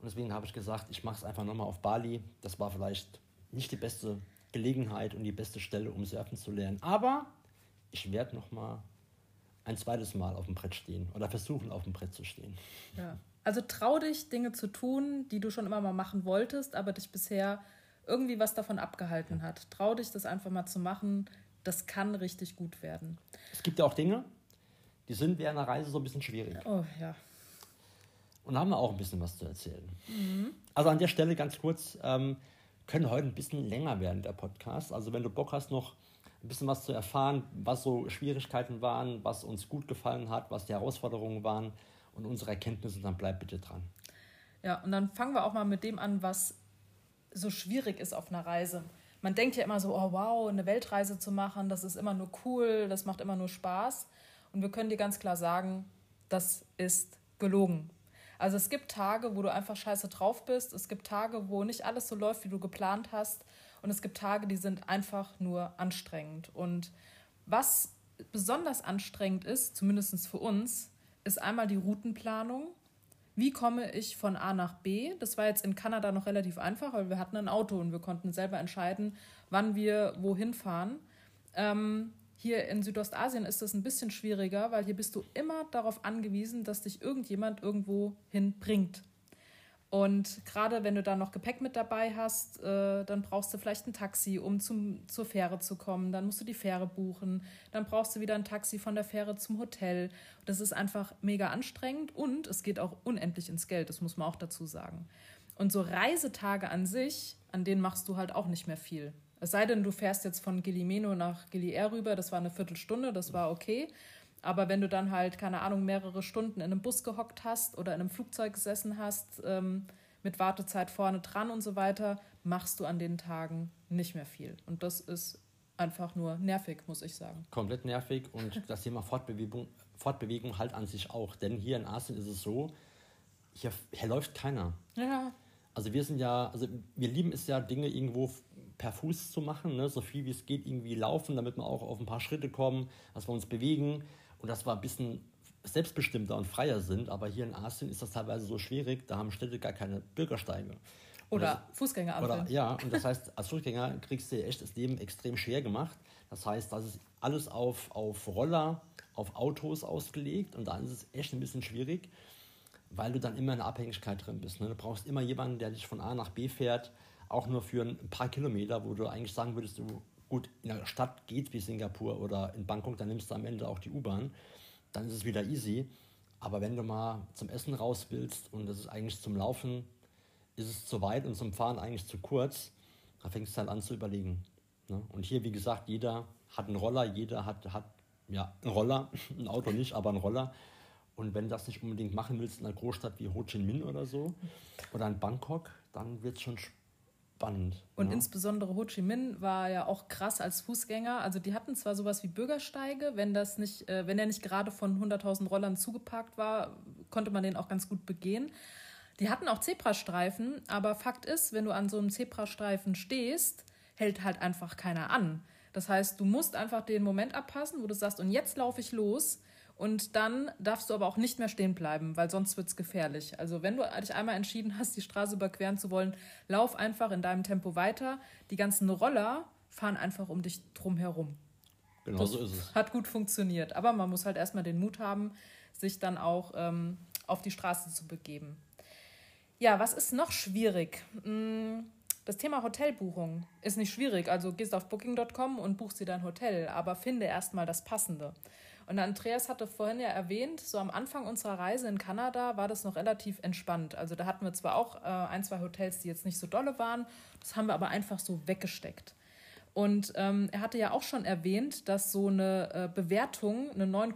Und deswegen habe ich gesagt, ich mache es einfach nochmal auf Bali. Das war vielleicht nicht die beste Gelegenheit und die beste Stelle, um surfen zu lernen. Aber ich werde nochmal ein zweites Mal auf dem Brett stehen oder versuchen, auf dem Brett zu stehen. Ja. Also trau dich, Dinge zu tun, die du schon immer mal machen wolltest, aber dich bisher irgendwie was davon abgehalten hat. Trau dich, das einfach mal zu machen. Das kann richtig gut werden. Es gibt ja auch Dinge, die sind während einer Reise so ein bisschen schwierig. Oh ja. Und da haben wir auch ein bisschen was zu erzählen. Mhm. Also an der Stelle ganz kurz, ähm, können heute ein bisschen länger werden, der Podcast. Also wenn du Bock hast, noch ein bisschen was zu erfahren, was so Schwierigkeiten waren, was uns gut gefallen hat, was die Herausforderungen waren und unsere Erkenntnisse, dann bleib bitte dran. Ja, und dann fangen wir auch mal mit dem an, was so schwierig ist auf einer Reise. Man denkt ja immer so, oh wow, eine Weltreise zu machen, das ist immer nur cool, das macht immer nur Spaß. Und wir können dir ganz klar sagen, das ist gelogen. Also es gibt Tage, wo du einfach scheiße drauf bist. Es gibt Tage, wo nicht alles so läuft, wie du geplant hast. Und es gibt Tage, die sind einfach nur anstrengend. Und was besonders anstrengend ist, zumindest für uns, ist einmal die Routenplanung wie komme ich von A nach B? Das war jetzt in Kanada noch relativ einfach, weil wir hatten ein Auto und wir konnten selber entscheiden, wann wir wohin fahren. Ähm, hier in Südostasien ist das ein bisschen schwieriger, weil hier bist du immer darauf angewiesen, dass dich irgendjemand irgendwo hinbringt. Und gerade wenn du da noch Gepäck mit dabei hast, äh, dann brauchst du vielleicht ein Taxi, um zum, zur Fähre zu kommen. Dann musst du die Fähre buchen. Dann brauchst du wieder ein Taxi von der Fähre zum Hotel. Das ist einfach mega anstrengend und es geht auch unendlich ins Geld, das muss man auch dazu sagen. Und so Reisetage an sich, an denen machst du halt auch nicht mehr viel. Es sei denn, du fährst jetzt von Gilimeno nach Gilier rüber, das war eine Viertelstunde, das war okay. Aber wenn du dann halt, keine Ahnung, mehrere Stunden in einem Bus gehockt hast oder in einem Flugzeug gesessen hast, ähm, mit Wartezeit vorne dran und so weiter, machst du an den Tagen nicht mehr viel. Und das ist einfach nur nervig, muss ich sagen. Komplett nervig und das Thema Fortbewegung, Fortbewegung halt an sich auch. Denn hier in Asien ist es so, hier, hier läuft keiner. Ja. Also wir sind ja, also wir lieben es ja, Dinge irgendwo per Fuß zu machen, ne? so viel wie es geht irgendwie laufen, damit wir auch auf ein paar Schritte kommen, dass wir uns bewegen und dass wir ein bisschen selbstbestimmter und freier sind. Aber hier in Asien ist das teilweise so schwierig, da haben Städte gar keine Bürgersteige. Oder Fußgängerampeln. Oder, ja, und das heißt, als Fußgänger kriegst du echt das Leben extrem schwer gemacht. Das heißt, das ist alles auf, auf Roller, auf Autos ausgelegt und dann ist es echt ein bisschen schwierig, weil du dann immer in der Abhängigkeit drin bist. Ne? Du brauchst immer jemanden, der dich von A nach B fährt, auch nur für ein paar Kilometer, wo du eigentlich sagen würdest, du, gut, in der Stadt geht wie Singapur oder in Bangkok, dann nimmst du am Ende auch die U-Bahn, dann ist es wieder easy. Aber wenn du mal zum Essen raus willst und das ist eigentlich zum Laufen ist es zu weit und zum Fahren eigentlich zu kurz, da fängst du halt an zu überlegen. Ne? Und hier, wie gesagt, jeder hat einen Roller, jeder hat, hat ja, einen Roller, ein Auto nicht, aber einen Roller. Und wenn du das nicht unbedingt machen willst in einer Großstadt wie Ho Chi Minh oder so oder in Bangkok, dann wird es schon spannend. Und ja. insbesondere Ho Chi Minh war ja auch krass als Fußgänger. Also die hatten zwar sowas wie Bürgersteige, wenn das nicht, äh, wenn er nicht gerade von 100.000 Rollern zugeparkt war, konnte man den auch ganz gut begehen. Die hatten auch Zebrastreifen, aber Fakt ist, wenn du an so einem Zebrastreifen stehst, hält halt einfach keiner an. Das heißt, du musst einfach den Moment abpassen, wo du sagst, und jetzt laufe ich los. Und dann darfst du aber auch nicht mehr stehen bleiben, weil sonst wird es gefährlich. Also wenn du dich einmal entschieden hast, die Straße überqueren zu wollen, lauf einfach in deinem Tempo weiter. Die ganzen Roller fahren einfach um dich drum herum. Genau das so ist es. Hat gut funktioniert. Aber man muss halt erstmal den Mut haben, sich dann auch ähm, auf die Straße zu begeben. Ja, was ist noch schwierig? Mm, das Thema Hotelbuchung ist nicht schwierig. Also gehst auf booking.com und buchst dir dein Hotel, aber finde erstmal das Passende. Und Andreas hatte vorhin ja erwähnt, so am Anfang unserer Reise in Kanada war das noch relativ entspannt. Also da hatten wir zwar auch äh, ein, zwei Hotels, die jetzt nicht so dolle waren, das haben wir aber einfach so weggesteckt. Und ähm, er hatte ja auch schon erwähnt, dass so eine äh, Bewertung, eine 9,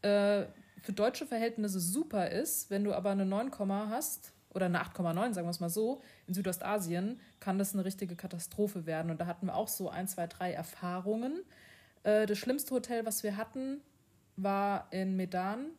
äh, für deutsche Verhältnisse super ist. Wenn du aber eine 9, hast oder eine 8,9, sagen wir es mal so, in Südostasien kann das eine richtige Katastrophe werden. Und da hatten wir auch so ein, zwei, drei Erfahrungen. Äh, das schlimmste Hotel, was wir hatten, war in Medan,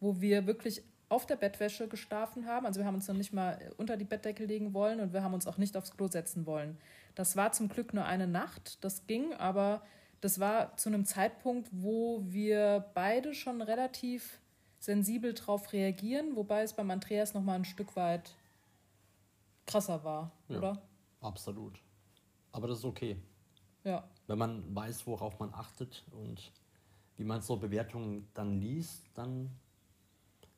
wo wir wirklich auf der Bettwäsche geschlafen haben. Also wir haben uns noch nicht mal unter die Bettdecke legen wollen und wir haben uns auch nicht aufs Klo setzen wollen. Das war zum Glück nur eine Nacht, das ging, aber das war zu einem Zeitpunkt, wo wir beide schon relativ sensibel darauf reagieren, wobei es beim Andreas noch mal ein Stück weit krasser war, ja, oder? Absolut. Aber das ist okay. Ja. Wenn man weiß, worauf man achtet und wie man so Bewertungen dann liest, dann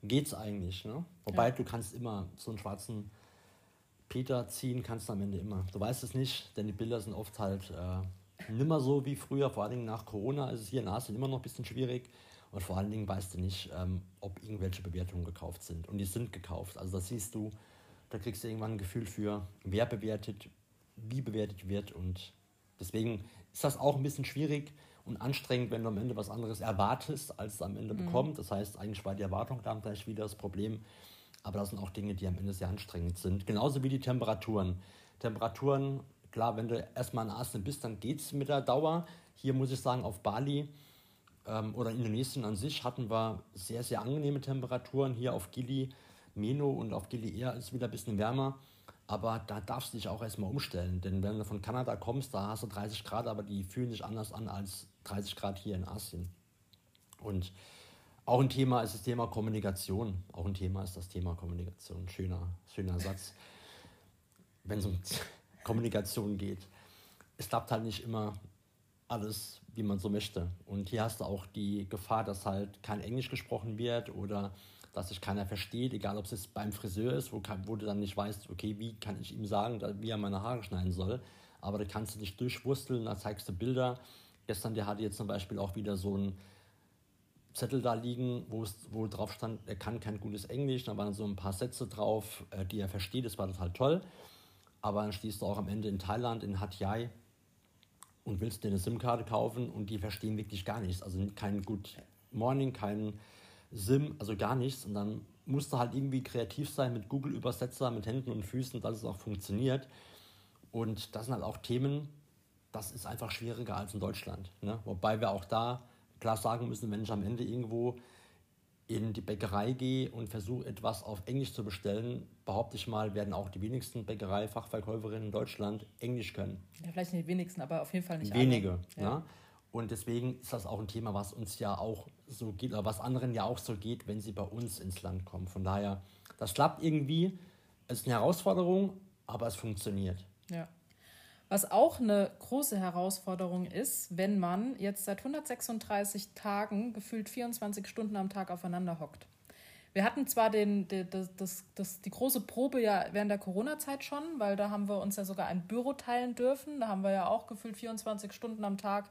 geht's eigentlich. Ne? Wobei ja. du kannst immer so einen schwarzen Peter ziehen, kannst du am Ende immer. Du weißt es nicht, denn die Bilder sind oft halt äh, nimmer so wie früher, vor allen Dingen nach Corona ist es hier in Asien immer noch ein bisschen schwierig. Und vor allen Dingen weißt du nicht, ähm, ob irgendwelche Bewertungen gekauft sind. Und die sind gekauft. Also das siehst du, da kriegst du irgendwann ein Gefühl für, wer bewertet, wie bewertet wird. Und deswegen ist das auch ein bisschen schwierig und anstrengend, wenn du am Ende was anderes erwartest, als es am Ende mhm. bekommt. Das heißt, eigentlich war die Erwartung dann gleich wieder das Problem. Aber das sind auch Dinge, die am Ende sehr anstrengend sind. Genauso wie die Temperaturen. Temperaturen, klar, wenn du erstmal in Asien bist, dann geht es mit der Dauer. Hier muss ich sagen, auf Bali ähm, oder Indonesien an sich hatten wir sehr, sehr angenehme Temperaturen. Hier auf Gili Meno und auf Gili Air ist es wieder ein bisschen wärmer. Aber da darfst du dich auch erstmal umstellen. Denn wenn du von Kanada kommst, da hast du 30 Grad, aber die fühlen sich anders an als 30 Grad hier in Asien. Und auch ein Thema ist das Thema Kommunikation. Auch ein Thema ist das Thema Kommunikation. Schöner, schöner Satz. Wenn es um Kommunikation geht. Es klappt halt nicht immer alles, wie man so möchte. Und hier hast du auch die Gefahr, dass halt kein Englisch gesprochen wird oder dass sich keiner versteht, egal ob es beim Friseur ist, wo, wo du dann nicht weißt, okay, wie kann ich ihm sagen, wie er meine Haare schneiden soll. Aber da kannst du dich durchwursteln, da zeigst du Bilder. Gestern, der hatte jetzt zum Beispiel auch wieder so ein Zettel da liegen, wo, es, wo drauf stand, er kann kein gutes Englisch. Da waren so ein paar Sätze drauf, äh, die er versteht. Das war total toll. Aber dann stehst du auch am Ende in Thailand, in Hat Yai und willst dir eine SIM-Karte kaufen und die verstehen wirklich gar nichts. Also kein Good Morning, kein SIM, also gar nichts. Und dann musst du halt irgendwie kreativ sein mit Google-Übersetzer, mit Händen und Füßen, dass es auch funktioniert. Und das sind halt auch Themen, das ist einfach schwieriger als in Deutschland. Ne? Wobei wir auch da klar sagen müssen, wenn ich am Ende irgendwo in die Bäckerei gehe und versuche etwas auf Englisch zu bestellen, behaupte ich mal, werden auch die wenigsten Bäckerei-Fachverkäuferinnen in Deutschland Englisch können. Ja, vielleicht nicht die wenigsten, aber auf jeden Fall nicht Wenige. Alle. Ja. Ne? Und deswegen ist das auch ein Thema, was uns ja auch so geht, oder was anderen ja auch so geht, wenn sie bei uns ins Land kommen. Von daher, das klappt irgendwie. Es ist eine Herausforderung, aber es funktioniert. Ja. Was auch eine große Herausforderung ist, wenn man jetzt seit 136 Tagen gefühlt 24 Stunden am Tag aufeinander hockt. Wir hatten zwar den, den, das, das, das, die große Probe ja während der Corona-Zeit schon, weil da haben wir uns ja sogar ein Büro teilen dürfen. Da haben wir ja auch gefühlt 24 Stunden am Tag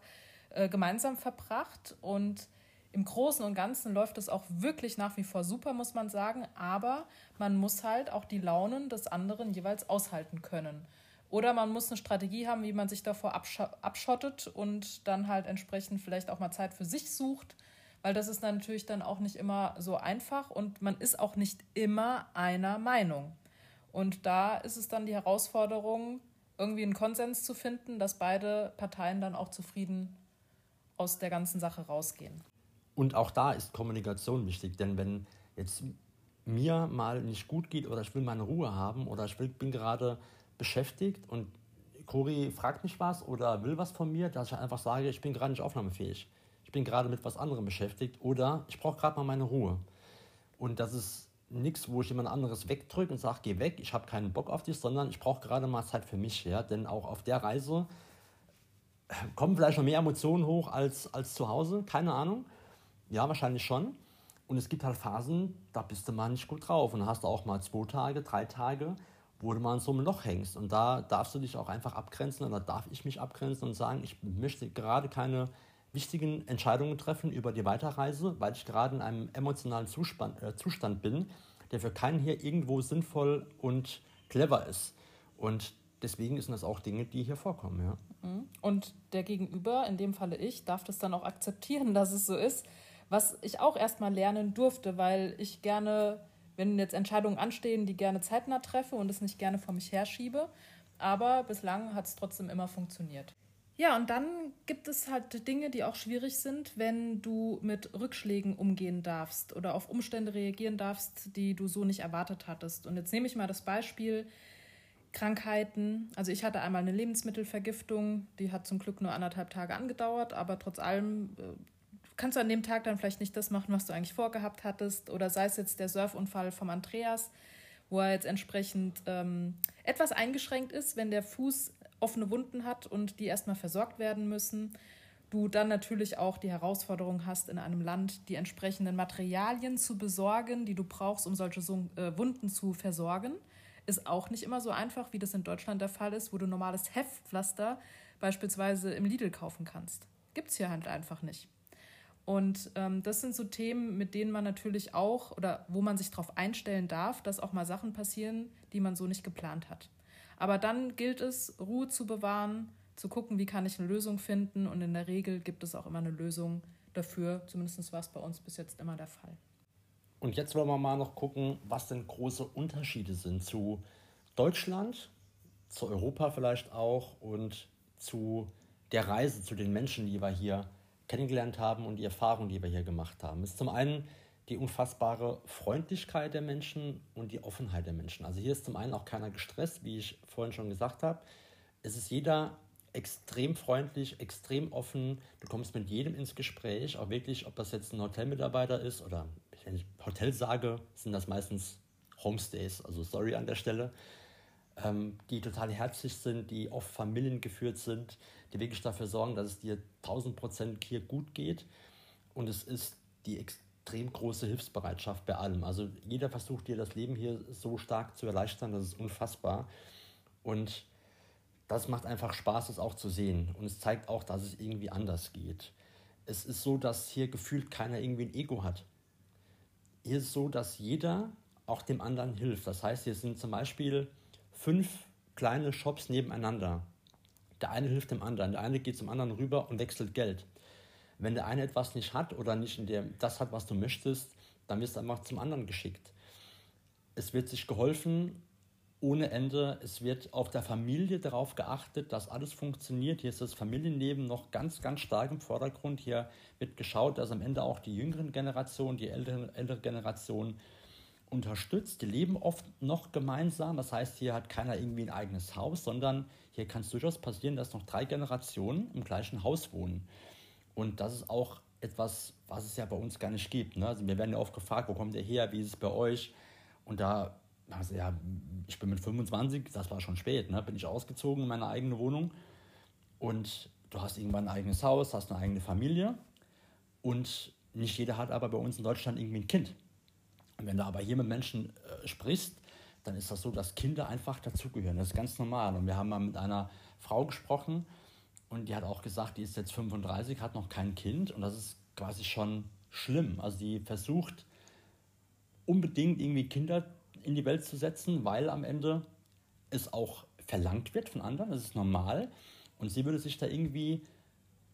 äh, gemeinsam verbracht. Und im Großen und Ganzen läuft es auch wirklich nach wie vor super, muss man sagen. Aber man muss halt auch die Launen des anderen jeweils aushalten können. Oder man muss eine Strategie haben, wie man sich davor abschottet und dann halt entsprechend vielleicht auch mal Zeit für sich sucht, weil das ist natürlich dann auch nicht immer so einfach und man ist auch nicht immer einer Meinung. Und da ist es dann die Herausforderung, irgendwie einen Konsens zu finden, dass beide Parteien dann auch zufrieden aus der ganzen Sache rausgehen. Und auch da ist Kommunikation wichtig, denn wenn jetzt mir mal nicht gut geht oder ich will meine Ruhe haben oder ich will, bin gerade beschäftigt und Cori fragt mich was oder will was von mir, dass ich einfach sage, ich bin gerade nicht aufnahmefähig. Ich bin gerade mit was anderem beschäftigt oder ich brauche gerade mal meine Ruhe. Und das ist nichts, wo ich jemand anderes wegdrücke und sage, geh weg, ich habe keinen Bock auf dich, sondern ich brauche gerade mal Zeit für mich. Ja? Denn auch auf der Reise kommen vielleicht noch mehr Emotionen hoch als, als zu Hause, keine Ahnung. Ja, wahrscheinlich schon. Und es gibt halt Phasen, da bist du mal nicht gut drauf. Und hast du auch mal zwei Tage, drei Tage, wo du mal in so einem Loch hängst. Und da darfst du dich auch einfach abgrenzen oder darf ich mich abgrenzen und sagen, ich möchte gerade keine wichtigen Entscheidungen treffen über die Weiterreise, weil ich gerade in einem emotionalen Zustand, äh, Zustand bin, der für keinen hier irgendwo sinnvoll und clever ist. Und deswegen sind das auch Dinge, die hier vorkommen. Ja. Mhm. Und der Gegenüber, in dem Falle ich, darf das dann auch akzeptieren, dass es so ist. Was ich auch erstmal lernen durfte, weil ich gerne wenn jetzt Entscheidungen anstehen, die gerne zeitnah treffe und es nicht gerne vor mich herschiebe. Aber bislang hat es trotzdem immer funktioniert. Ja, und dann gibt es halt Dinge, die auch schwierig sind, wenn du mit Rückschlägen umgehen darfst oder auf Umstände reagieren darfst, die du so nicht erwartet hattest. Und jetzt nehme ich mal das Beispiel Krankheiten. Also ich hatte einmal eine Lebensmittelvergiftung, die hat zum Glück nur anderthalb Tage angedauert, aber trotz allem äh, kannst du an dem Tag dann vielleicht nicht das machen, was du eigentlich vorgehabt hattest. Oder sei es jetzt der Surfunfall vom Andreas, wo er jetzt entsprechend ähm, etwas eingeschränkt ist, wenn der Fuß offene Wunden hat und die erstmal versorgt werden müssen. Du dann natürlich auch die Herausforderung hast, in einem Land die entsprechenden Materialien zu besorgen, die du brauchst, um solche äh, Wunden zu versorgen. Ist auch nicht immer so einfach, wie das in Deutschland der Fall ist, wo du normales Heftpflaster beispielsweise im Lidl kaufen kannst. Gibt es hier halt einfach nicht. Und ähm, das sind so Themen, mit denen man natürlich auch oder wo man sich darauf einstellen darf, dass auch mal Sachen passieren, die man so nicht geplant hat. Aber dann gilt es, Ruhe zu bewahren, zu gucken, wie kann ich eine Lösung finden. Und in der Regel gibt es auch immer eine Lösung dafür. Zumindest war es bei uns bis jetzt immer der Fall. Und jetzt wollen wir mal noch gucken, was denn große Unterschiede sind zu Deutschland, zu Europa vielleicht auch und zu der Reise, zu den Menschen, die wir hier kennengelernt haben und die Erfahrungen, die wir hier gemacht haben. Es ist zum einen die unfassbare Freundlichkeit der Menschen und die Offenheit der Menschen. Also hier ist zum einen auch keiner gestresst, wie ich vorhin schon gesagt habe. Es ist jeder extrem freundlich, extrem offen. Du kommst mit jedem ins Gespräch, auch wirklich, ob das jetzt ein Hotelmitarbeiter ist oder wenn ich Hotel sage, sind das meistens Homestays, also sorry an der Stelle, ähm, die total herzlich sind, die oft familiengeführt sind, die wirklich dafür sorgen, dass es dir 1000 Prozent hier gut geht. Und es ist die extrem große Hilfsbereitschaft bei allem. Also jeder versucht dir das Leben hier so stark zu erleichtern, das ist unfassbar. Und das macht einfach Spaß, es auch zu sehen. Und es zeigt auch, dass es irgendwie anders geht. es ist so, dass hier gefühlt keiner irgendwie ein Ego hat. Hier ist es so, dass jeder auch dem anderen hilft. Das heißt, hier sind zum Beispiel fünf kleine Shops nebeneinander. Der eine hilft dem anderen, der eine geht zum anderen rüber und wechselt Geld. Wenn der eine etwas nicht hat oder nicht in dem, das hat, was du möchtest, dann wirst du einfach zum anderen geschickt. Es wird sich geholfen ohne Ende. Es wird auf der Familie darauf geachtet, dass alles funktioniert. Hier ist das Familienleben noch ganz, ganz stark im Vordergrund. Hier wird geschaut, dass am Ende auch die jüngeren Generationen, die älteren, ältere Generation unterstützt. Die leben oft noch gemeinsam. Das heißt, hier hat keiner irgendwie ein eigenes Haus, sondern hier kann es durchaus passieren, dass noch drei Generationen im gleichen Haus wohnen. Und das ist auch etwas, was es ja bei uns gar nicht gibt. Ne? Also wir werden ja oft gefragt, wo kommt ihr her, wie ist es bei euch? Und da, ja, ich bin mit 25, das war schon spät, ne? bin ich ausgezogen in meine eigene Wohnung. Und du hast irgendwann ein eigenes Haus, hast eine eigene Familie. Und nicht jeder hat aber bei uns in Deutschland irgendwie ein Kind. Und wenn du aber hier mit Menschen äh, sprichst, dann ist das so, dass Kinder einfach dazugehören. Das ist ganz normal. Und wir haben mal mit einer Frau gesprochen und die hat auch gesagt, die ist jetzt 35, hat noch kein Kind und das ist quasi schon schlimm. Also die versucht unbedingt irgendwie Kinder in die Welt zu setzen, weil am Ende es auch verlangt wird von anderen, das ist normal. Und sie würde sich da irgendwie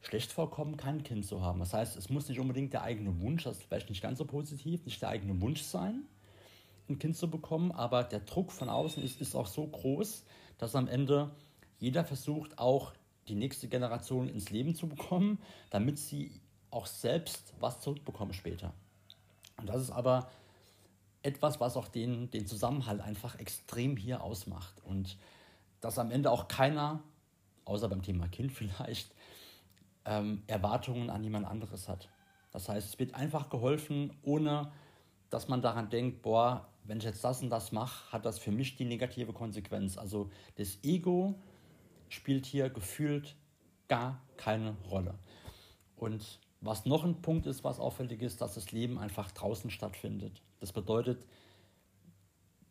schlecht vorkommen, kein Kind zu haben. Das heißt, es muss nicht unbedingt der eigene Wunsch, das ist vielleicht nicht ganz so positiv, nicht der eigene Wunsch sein, ein Kind zu bekommen, aber der Druck von außen ist, ist auch so groß, dass am Ende jeder versucht, auch die nächste Generation ins Leben zu bekommen, damit sie auch selbst was zurückbekommen später. Und das ist aber etwas, was auch den, den Zusammenhalt einfach extrem hier ausmacht. Und dass am Ende auch keiner, außer beim Thema Kind vielleicht, ähm, Erwartungen an jemand anderes hat. Das heißt, es wird einfach geholfen, ohne dass man daran denkt, boah, wenn ich jetzt das und das mache, hat das für mich die negative Konsequenz. Also das Ego spielt hier gefühlt gar keine Rolle. Und was noch ein Punkt ist, was auffällig ist, dass das Leben einfach draußen stattfindet. Das bedeutet,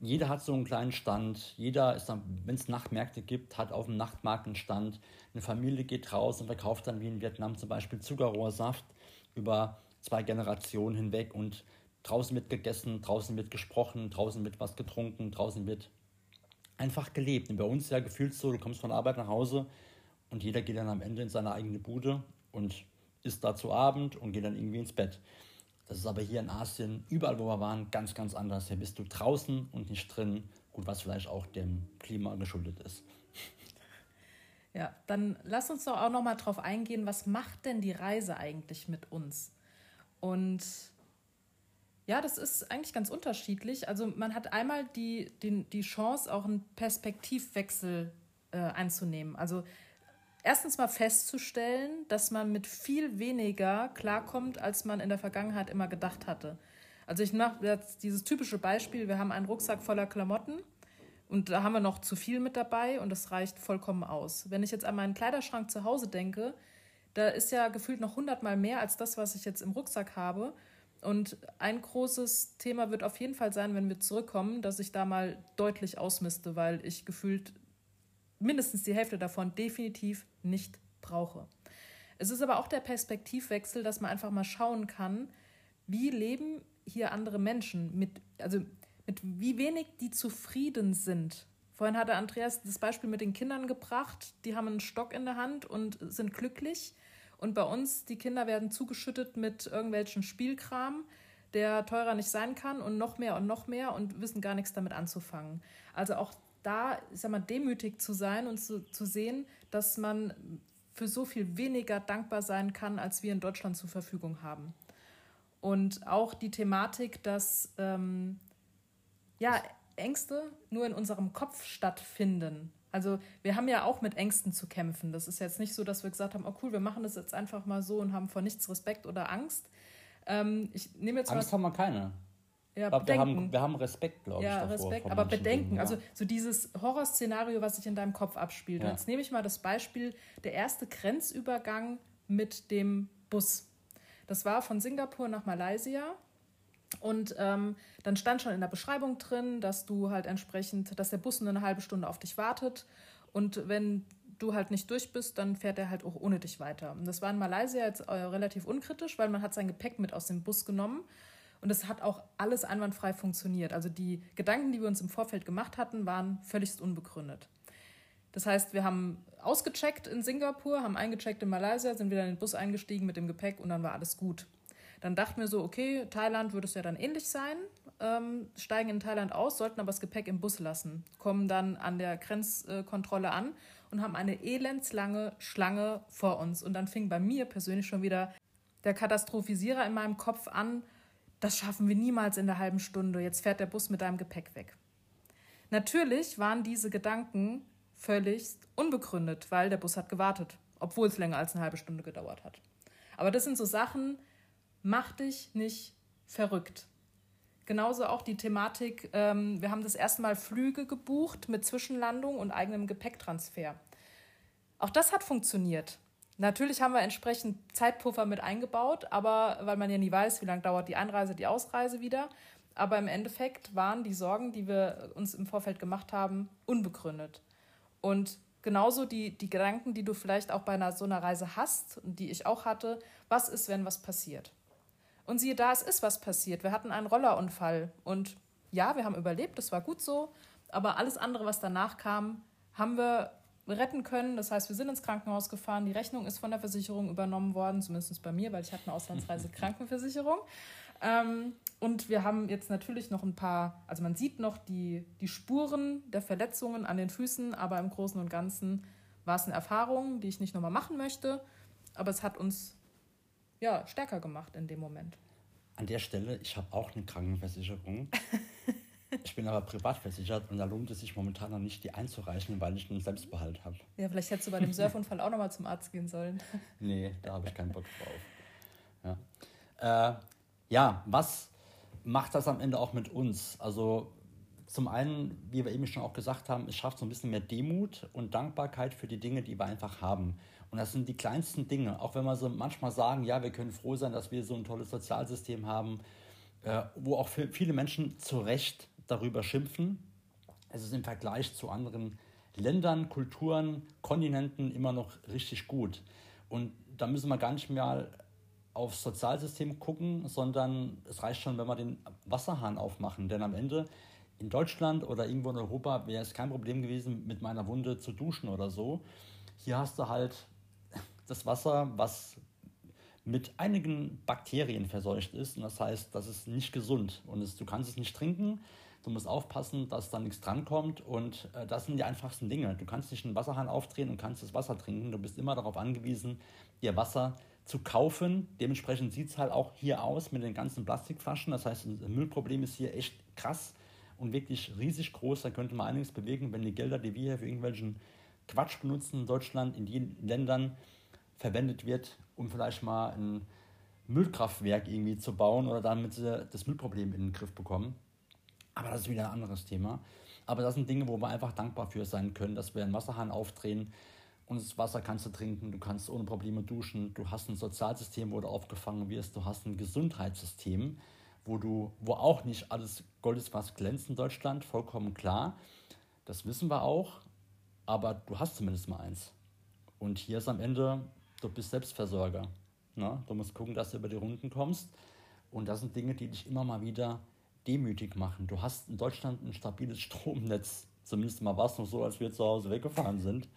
jeder hat so einen kleinen Stand, jeder ist dann, wenn es Nachtmärkte gibt, hat auf dem Nachtmarkt einen Stand. Eine Familie geht raus und verkauft dann wie in Vietnam zum Beispiel Zuckerrohrsaft über zwei Generationen hinweg und draußen wird gegessen, draußen wird gesprochen, draußen wird was getrunken, draußen wird einfach gelebt. Und bei uns ja gefühlt so, du kommst von Arbeit nach Hause und jeder geht dann am Ende in seine eigene Bude und isst da zu Abend und geht dann irgendwie ins Bett. Das ist aber hier in Asien, überall wo wir waren, ganz, ganz anders. Hier bist du draußen und nicht drin. Gut, was vielleicht auch dem Klima geschuldet ist. Ja, dann lass uns doch auch noch mal drauf eingehen, was macht denn die Reise eigentlich mit uns? Und ja, das ist eigentlich ganz unterschiedlich. Also man hat einmal die, die, die Chance, auch einen Perspektivwechsel äh, einzunehmen. Also erstens mal festzustellen, dass man mit viel weniger klarkommt, als man in der Vergangenheit immer gedacht hatte. Also ich mache jetzt dieses typische Beispiel, wir haben einen Rucksack voller Klamotten und da haben wir noch zu viel mit dabei und das reicht vollkommen aus. Wenn ich jetzt an meinen Kleiderschrank zu Hause denke, da ist ja gefühlt noch hundertmal mehr als das, was ich jetzt im Rucksack habe. Und ein großes Thema wird auf jeden Fall sein, wenn wir zurückkommen, dass ich da mal deutlich ausmiste, weil ich gefühlt mindestens die Hälfte davon definitiv nicht brauche. Es ist aber auch der Perspektivwechsel, dass man einfach mal schauen kann, wie leben hier andere Menschen mit, also mit wie wenig die zufrieden sind. Vorhin hatte Andreas das Beispiel mit den Kindern gebracht, die haben einen Stock in der Hand und sind glücklich. Und bei uns, die Kinder werden zugeschüttet mit irgendwelchen Spielkram, der teurer nicht sein kann und noch mehr und noch mehr und wissen gar nichts damit anzufangen. Also auch da, sag mal, demütig zu sein und zu, zu sehen, dass man für so viel weniger dankbar sein kann, als wir in Deutschland zur Verfügung haben. Und auch die Thematik, dass ähm, ja, Ängste nur in unserem Kopf stattfinden. Also wir haben ja auch mit Ängsten zu kämpfen. Das ist jetzt nicht so, dass wir gesagt haben, oh cool, wir machen das jetzt einfach mal so und haben vor nichts Respekt oder Angst. Ähm, ich nehme jetzt Angst haben wir keine. Ja, glaub, wir, haben, wir haben Respekt, glaube ja, ich. Ja, Respekt, aber Bedenken. Dingen, ja. Also so dieses Horrorszenario, was sich in deinem Kopf abspielt. Ja. Jetzt nehme ich mal das Beispiel, der erste Grenzübergang mit dem Bus. Das war von Singapur nach Malaysia. Und ähm, dann stand schon in der Beschreibung drin, dass du halt entsprechend, dass der Bus nur eine halbe Stunde auf dich wartet. Und wenn du halt nicht durch bist, dann fährt er halt auch ohne dich weiter. Und das war in Malaysia jetzt äh, relativ unkritisch, weil man hat sein Gepäck mit aus dem Bus genommen und es hat auch alles einwandfrei funktioniert. Also die Gedanken, die wir uns im Vorfeld gemacht hatten, waren völlig unbegründet. Das heißt, wir haben ausgecheckt in Singapur, haben eingecheckt in Malaysia, sind wieder in den Bus eingestiegen mit dem Gepäck und dann war alles gut. Dann dachten wir so, okay, Thailand würde es ja dann ähnlich sein, ähm, steigen in Thailand aus, sollten aber das Gepäck im Bus lassen, kommen dann an der Grenzkontrolle an und haben eine elendslange Schlange vor uns. Und dann fing bei mir persönlich schon wieder der Katastrophisierer in meinem Kopf an, das schaffen wir niemals in der halben Stunde, jetzt fährt der Bus mit deinem Gepäck weg. Natürlich waren diese Gedanken völlig unbegründet, weil der Bus hat gewartet, obwohl es länger als eine halbe Stunde gedauert hat. Aber das sind so Sachen, mach dich nicht verrückt. Genauso auch die Thematik, ähm, wir haben das erste Mal Flüge gebucht mit Zwischenlandung und eigenem Gepäcktransfer. Auch das hat funktioniert. Natürlich haben wir entsprechend Zeitpuffer mit eingebaut, aber weil man ja nie weiß, wie lange dauert die Einreise, die Ausreise wieder. Aber im Endeffekt waren die Sorgen, die wir uns im Vorfeld gemacht haben, unbegründet. Und genauso die, die Gedanken, die du vielleicht auch bei einer, so einer Reise hast und die ich auch hatte, was ist, wenn was passiert? Und siehe da, es ist was passiert. Wir hatten einen Rollerunfall und ja, wir haben überlebt, das war gut so, aber alles andere, was danach kam, haben wir retten können. Das heißt, wir sind ins Krankenhaus gefahren, die Rechnung ist von der Versicherung übernommen worden, zumindest bei mir, weil ich hatte eine Auslandsreise Krankenversicherung. Ähm, und wir haben jetzt natürlich noch ein paar, also man sieht noch die, die Spuren der Verletzungen an den Füßen, aber im Großen und Ganzen war es eine Erfahrung, die ich nicht nochmal machen möchte. Aber es hat uns ja, stärker gemacht in dem Moment. An der Stelle, ich habe auch eine Krankenversicherung. ich bin aber privat versichert und da lohnt es sich momentan noch nicht, die einzureichen, weil ich einen Selbstbehalt habe. Ja, vielleicht hättest du bei dem Surfunfall auch nochmal zum Arzt gehen sollen. nee, da habe ich keinen Bock drauf. Ja. Äh, ja, was macht das am Ende auch mit uns? Also zum einen, wie wir eben schon auch gesagt haben, es schafft so ein bisschen mehr Demut und Dankbarkeit für die Dinge, die wir einfach haben. Und das sind die kleinsten Dinge. Auch wenn wir so manchmal sagen, ja, wir können froh sein, dass wir so ein tolles Sozialsystem haben, äh, wo auch viele Menschen zu Recht darüber schimpfen. Es ist im Vergleich zu anderen Ländern, Kulturen, Kontinenten immer noch richtig gut. Und da müssen wir gar nicht mehr aufs Sozialsystem gucken, sondern es reicht schon, wenn wir den Wasserhahn aufmachen. Denn am Ende in Deutschland oder irgendwo in Europa wäre es kein Problem gewesen, mit meiner Wunde zu duschen oder so. Hier hast du halt das Wasser, was mit einigen Bakterien verseucht ist. Und das heißt, das ist nicht gesund. Und es, du kannst es nicht trinken. Du musst aufpassen, dass da nichts drankommt. Und äh, das sind die einfachsten Dinge. Du kannst nicht einen Wasserhahn aufdrehen und kannst das Wasser trinken. Du bist immer darauf angewiesen, dir Wasser zu kaufen. Dementsprechend sieht es halt auch hier aus mit den ganzen Plastikflaschen. Das heißt, das Müllproblem ist hier echt krass und wirklich riesig groß. Da könnte man einiges bewegen, wenn die Gelder, die wir hier für irgendwelchen Quatsch benutzen in Deutschland, in den Ländern, verwendet wird, um vielleicht mal ein Müllkraftwerk irgendwie zu bauen oder damit sie das Müllproblem in den Griff bekommen. Aber das ist wieder ein anderes Thema. Aber das sind Dinge, wo wir einfach dankbar für sein können, dass wir einen Wasserhahn aufdrehen und das Wasser kannst du trinken, du kannst ohne Probleme duschen, du hast ein Sozialsystem, wo du aufgefangen wirst, du hast ein Gesundheitssystem, wo du, wo auch nicht alles Gold ist, was glänzt in Deutschland, vollkommen klar. Das wissen wir auch, aber du hast zumindest mal eins. Und hier ist am Ende du bist Selbstversorger. Ne? Du musst gucken, dass du über die Runden kommst. Und das sind Dinge, die dich immer mal wieder demütig machen. Du hast in Deutschland ein stabiles Stromnetz. Zumindest mal war es noch so, als wir zu Hause weggefahren sind.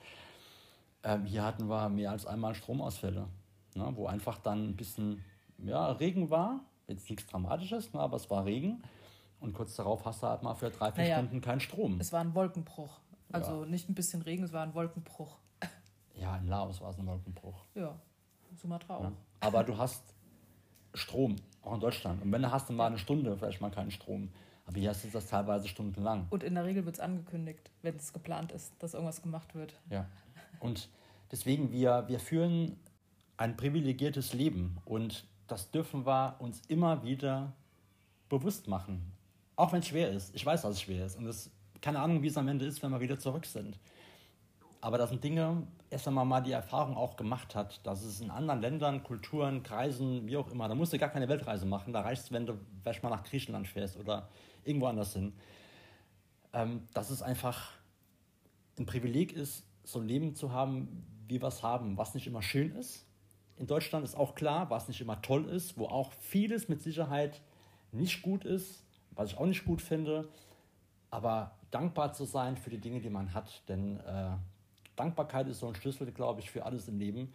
Ähm, hier hatten wir mehr als einmal Stromausfälle, ne? wo einfach dann ein bisschen ja, Regen war. Jetzt nichts Dramatisches, ne? aber es war Regen. Und kurz darauf hast du halt mal für drei, vier naja, Stunden keinen Strom. Es war ein Wolkenbruch. Also ja. nicht ein bisschen Regen, es war ein Wolkenbruch. Ja, in Laos war es ein Wolkenbruch. Ja, Sumatra auch. Ja. Aber du hast Strom, auch in Deutschland. Und wenn du hast, dann mal eine Stunde vielleicht mal keinen Strom. Aber hier hast du das teilweise stundenlang. Und in der Regel wird es angekündigt, wenn es geplant ist, dass irgendwas gemacht wird. Ja. Und deswegen, wir, wir führen ein privilegiertes Leben. Und das dürfen wir uns immer wieder bewusst machen. Auch wenn es schwer ist. Ich weiß, dass es schwer ist. Und es keine Ahnung, wie es am Ende ist, wenn wir wieder zurück sind. Aber das sind Dinge, erst einmal mal die Erfahrung auch gemacht hat, dass es in anderen Ländern, Kulturen, Kreisen, wie auch immer, da musst du gar keine Weltreise machen. Da reicht es, wenn du vielleicht mal nach Griechenland fährst oder irgendwo anders hin. Ähm, dass es einfach ein Privileg ist, so ein Leben zu haben, wie wir es haben, was nicht immer schön ist. In Deutschland ist auch klar, was nicht immer toll ist, wo auch vieles mit Sicherheit nicht gut ist, was ich auch nicht gut finde. Aber dankbar zu sein für die Dinge, die man hat. Denn äh, Dankbarkeit ist so ein Schlüssel, glaube ich, für alles im Leben.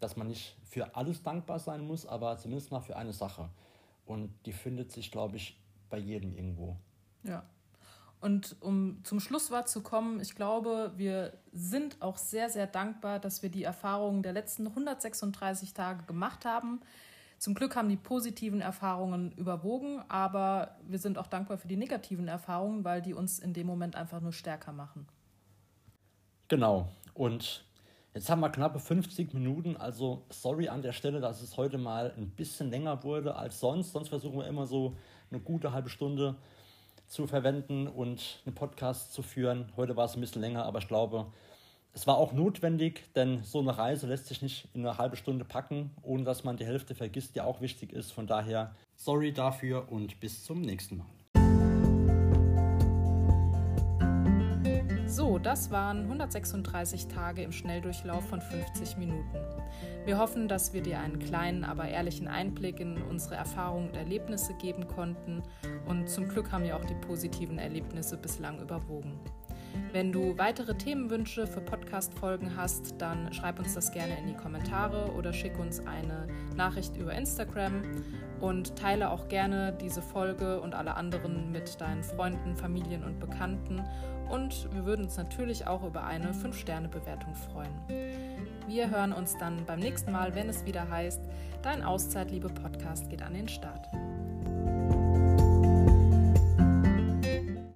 Dass man nicht für alles dankbar sein muss, aber zumindest mal für eine Sache. Und die findet sich, glaube ich, bei jedem irgendwo. Ja. Und um zum Schlusswort zu kommen, ich glaube, wir sind auch sehr, sehr dankbar, dass wir die Erfahrungen der letzten 136 Tage gemacht haben. Zum Glück haben die positiven Erfahrungen überwogen, aber wir sind auch dankbar für die negativen Erfahrungen, weil die uns in dem Moment einfach nur stärker machen. Genau. Und jetzt haben wir knappe 50 Minuten. Also sorry an der Stelle, dass es heute mal ein bisschen länger wurde als sonst. Sonst versuchen wir immer so eine gute halbe Stunde zu verwenden und einen Podcast zu führen. Heute war es ein bisschen länger, aber ich glaube, es war auch notwendig, denn so eine Reise lässt sich nicht in eine halbe Stunde packen, ohne dass man die Hälfte vergisst, die auch wichtig ist. Von daher, sorry dafür und bis zum nächsten Mal. So, das waren 136 Tage im Schnelldurchlauf von 50 Minuten. Wir hoffen, dass wir dir einen kleinen, aber ehrlichen Einblick in unsere Erfahrungen und Erlebnisse geben konnten und zum Glück haben ja auch die positiven Erlebnisse bislang überwogen. Wenn du weitere Themenwünsche für Podcast-Folgen hast, dann schreib uns das gerne in die Kommentare oder schick uns eine Nachricht über Instagram und teile auch gerne diese Folge und alle anderen mit deinen Freunden, Familien und Bekannten. Und wir würden uns natürlich auch über eine 5-Sterne-Bewertung freuen. Wir hören uns dann beim nächsten Mal, wenn es wieder heißt, dein Auszeitliebe Podcast geht an den Start.